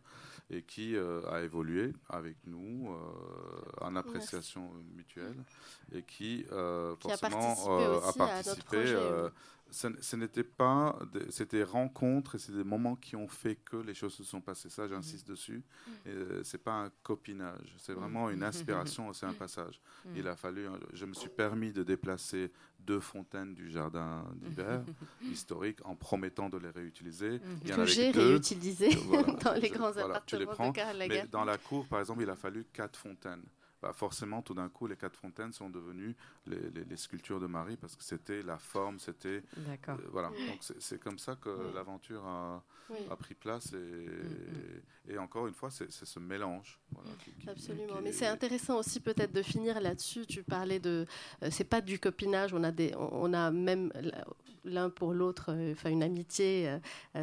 et qui euh, a évolué avec nous euh, en appréciation mutuelle et qui, euh, forcément a participé, ce, n'était pas, c'était des rencontres et c'est des moments qui ont fait que les choses se sont passées. Ça, j'insiste mm. dessus. Mm. Euh, c'est pas un copinage, c'est vraiment une mm. inspiration, c'est un passage. Il a fallu, je me suis permis de déplacer deux fontaines du jardin d'hiver [laughs] historique en promettant de les réutiliser. Il que j'ai réutilisé [laughs] dans les grands appartements de Karl Mais dans la cour, par exemple, il a fallu quatre fontaines. Bah, forcément, tout d'un coup, les quatre fontaines sont devenues les, sculptures de Marie parce que c'était la forme, c'était. D'accord. Euh, voilà. Donc c'est comme ça que l'aventure a, pris place et, mm, et encore une fois, c'est ce mélange. Absolument. Mais c'est intéressant aussi peut-être de finir là-dessus. Tu parlais de. Euh, c'est pas du copinage. On a des. On a même l'un pour l'autre, euh, enfin une amitié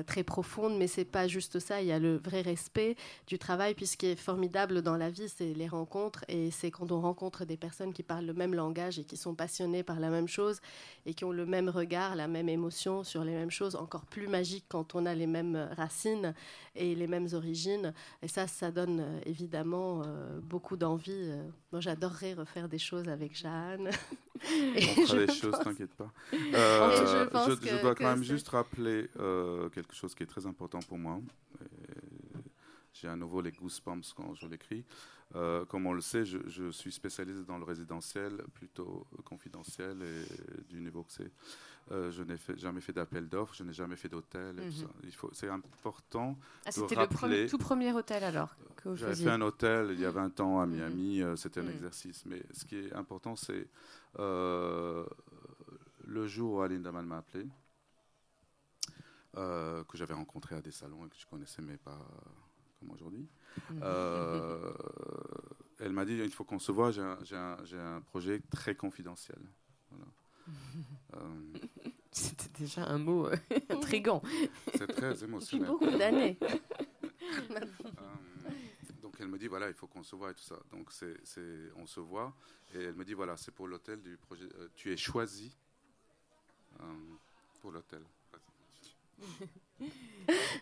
très profonde, mais c'est pas juste ça. Il y a le vrai respect du travail, puisqu'il est formidable dans la vie, c'est les rencontres et c'est quand on rencontre des personnes qui parlent le même langage et qui sont passionnés par la même chose et qui ont le même regard, la même émotion sur les mêmes choses, encore plus magique quand on a les mêmes racines et les mêmes origines. Et ça, ça donne euh, évidemment euh, beaucoup d'envie. Euh. Moi, j'adorerais refaire des choses avec Jeanne. [laughs] et on fera des choses, t'inquiète pas. Je, dois quand même juste rappeler quelque chose qui est très important pour moi. J'ai à nouveau les goosebumps quand je l'écris. Euh, comme on le sait, je, suis spécialisé dans le résidentiel, plutôt confidentiel et du niveau que c'est. Euh, je n'ai jamais fait d'appel d'offres, je n'ai jamais fait d'hôtel. Mhm. C'est important. Ah, c'était le tout premier hôtel alors J'avais fait un hôtel il y a 20 ans à mhm. Miami, euh, c'était un mhm. exercice. Mais ce qui est important, c'est le jour où Aline Daman m'a appelé, que j'avais rencontré à des salons et que je connaissais mais pas comme aujourd'hui. Euh, elle m'a dit il faut qu'on se voit, j'ai un, un, projet très confidentiel. [laughs] Euh, C'était déjà un mot euh, [laughs] intrigant. C'est très émotionnel. Depuis beaucoup d'années. [laughs] donc elle me dit voilà, il faut qu'on se voit et tout ça. Donc c'est, on se voit et elle me dit voilà, c'est pour l'hôtel du projet. tu es choisi pour l'hôtel. [laughs]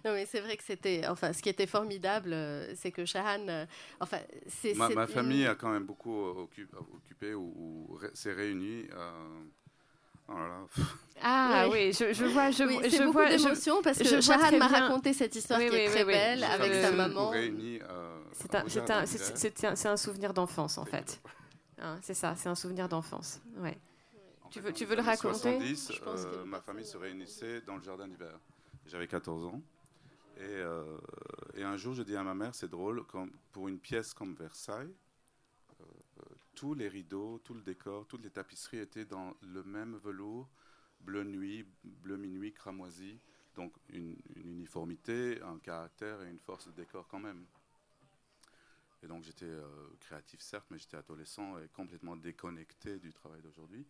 non, mais c'est vrai que c'était. Enfin, ce qui était formidable, euh, c'est que Shahan. Euh, enfin, c'est. Ma, famille a quand même beaucoup occupé, ou, s'est réunie. Euh, oh [laughs] Ah oui, je, vois, je, oui, je beaucoup vois parce que Shahan m'a raconté cette histoire qui est très belle avec sa maman. c'est un, un, souvenir d'enfance en fait. Hein, c'est ça, c'est un souvenir d'enfance. Ouais. Tu veux, tu veux le raconter? 70, ma famille se réunissait dans le jardin d'hiver. J'avais 14 ans. Et, euh, et, un jour, je dis à ma mère, c'est drôle, comme pour une pièce comme Versailles, euh, tous les rideaux, tout le décor, toutes les tapisseries étaient dans le même velours, bleu nuit, bleu minuit, cramoisi. Donc une, uniformité, un caractère et une force de décor quand même. Et donc j'étais euh, créatif certes, mais j'étais adolescent et complètement déconnecté du travail d'aujourd'hui.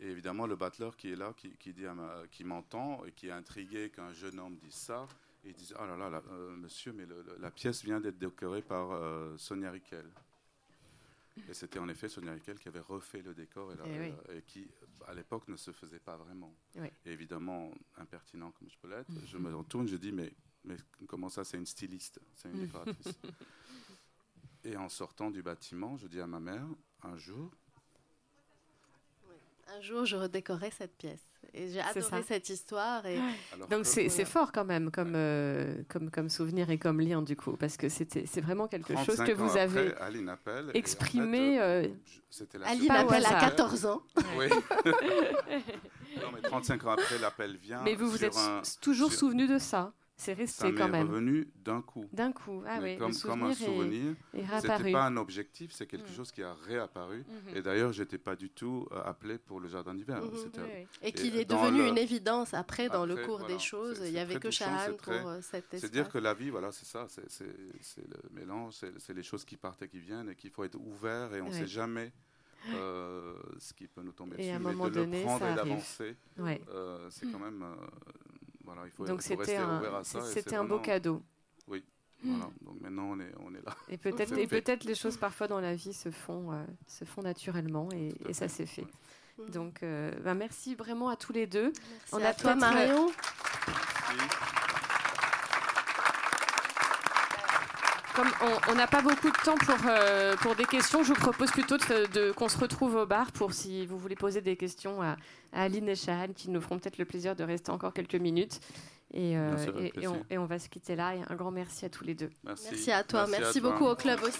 Et évidemment, le battleur qui est là, qui, qui, dit qui m'entend et qui est intrigué qu'un jeune homme dise ça, il dit Oh là là, euh, monsieur, mais la pièce vient d'être décorée par euh, Sonia Riquel. Et c'était en effet Sonia Riquel qui avait refait le décor et, eh et qui, à l'époque, ne se faisait pas vraiment. Et évidemment, impertinent comme je peux l'être, je me retourne, je dis Mais, mais comment ça, c'est une styliste, c'est une [laughs] décoratrice Et en sortant du bâtiment, je dis à ma mère Un jour, Un jour, je redécorerai cette pièce. Et j'ai adoré cette histoire. Et... Donc c'est fort quand même comme, euh, comme, comme souvenir et comme lien du coup, parce que c'est vraiment quelque chose que vous avez exprimé. Euh, Aline appelle à 14 ans. Oui. [laughs] non mais 35 ans après, l'appel vient. Mais vous vous êtes toujours souvenu de ça c'est resté quand même. revenu d'un coup. D'un coup, ah oui. Comme, comme un souvenir. C'était pas un objectif, c'est quelque mm. chose qui a réapparu. Mm-hmm. Et d'ailleurs, j'étais pas du tout euh, appelé pour le jardin d'hiver. Mm-hmm. Et qu'il est devenu une évidence après, dans le cours des choses. Il n'y avait que Shahan pour euh, cet espace. C'est dire que la vie, voilà, c'est ça. C'est le mélange, c'est les choses qui partent et qui viennent, et qu'il faut être ouvert. Et on ne sait jamais. Euh, ce qui peut nous tomber dessus, à un moment mais de donné, le prendre et d'avancer, c'est quand même donc c'était un, c'était un beau cadeau. Oui. Voilà. Donc maintenant on est, on est là. Et peut-être, [laughs] et peut-être les choses parfois dans la vie se font, euh, se font naturellement et, et ça s'est fait. Donc euh, bah, merci vraiment à tous les deux. Merci on a toi Marion. Comme on n'a pas beaucoup de temps pour, euh, pour des questions, je vous propose plutôt de, qu'on se retrouve au bar pour si vous voulez poser des questions à, Aline et Shahan qui nous feront peut-être le plaisir de rester encore quelques minutes. Et, euh, et, on, va se quitter là. Et un grand merci à tous les deux. Merci, à toi. Merci, merci beaucoup au club aussi.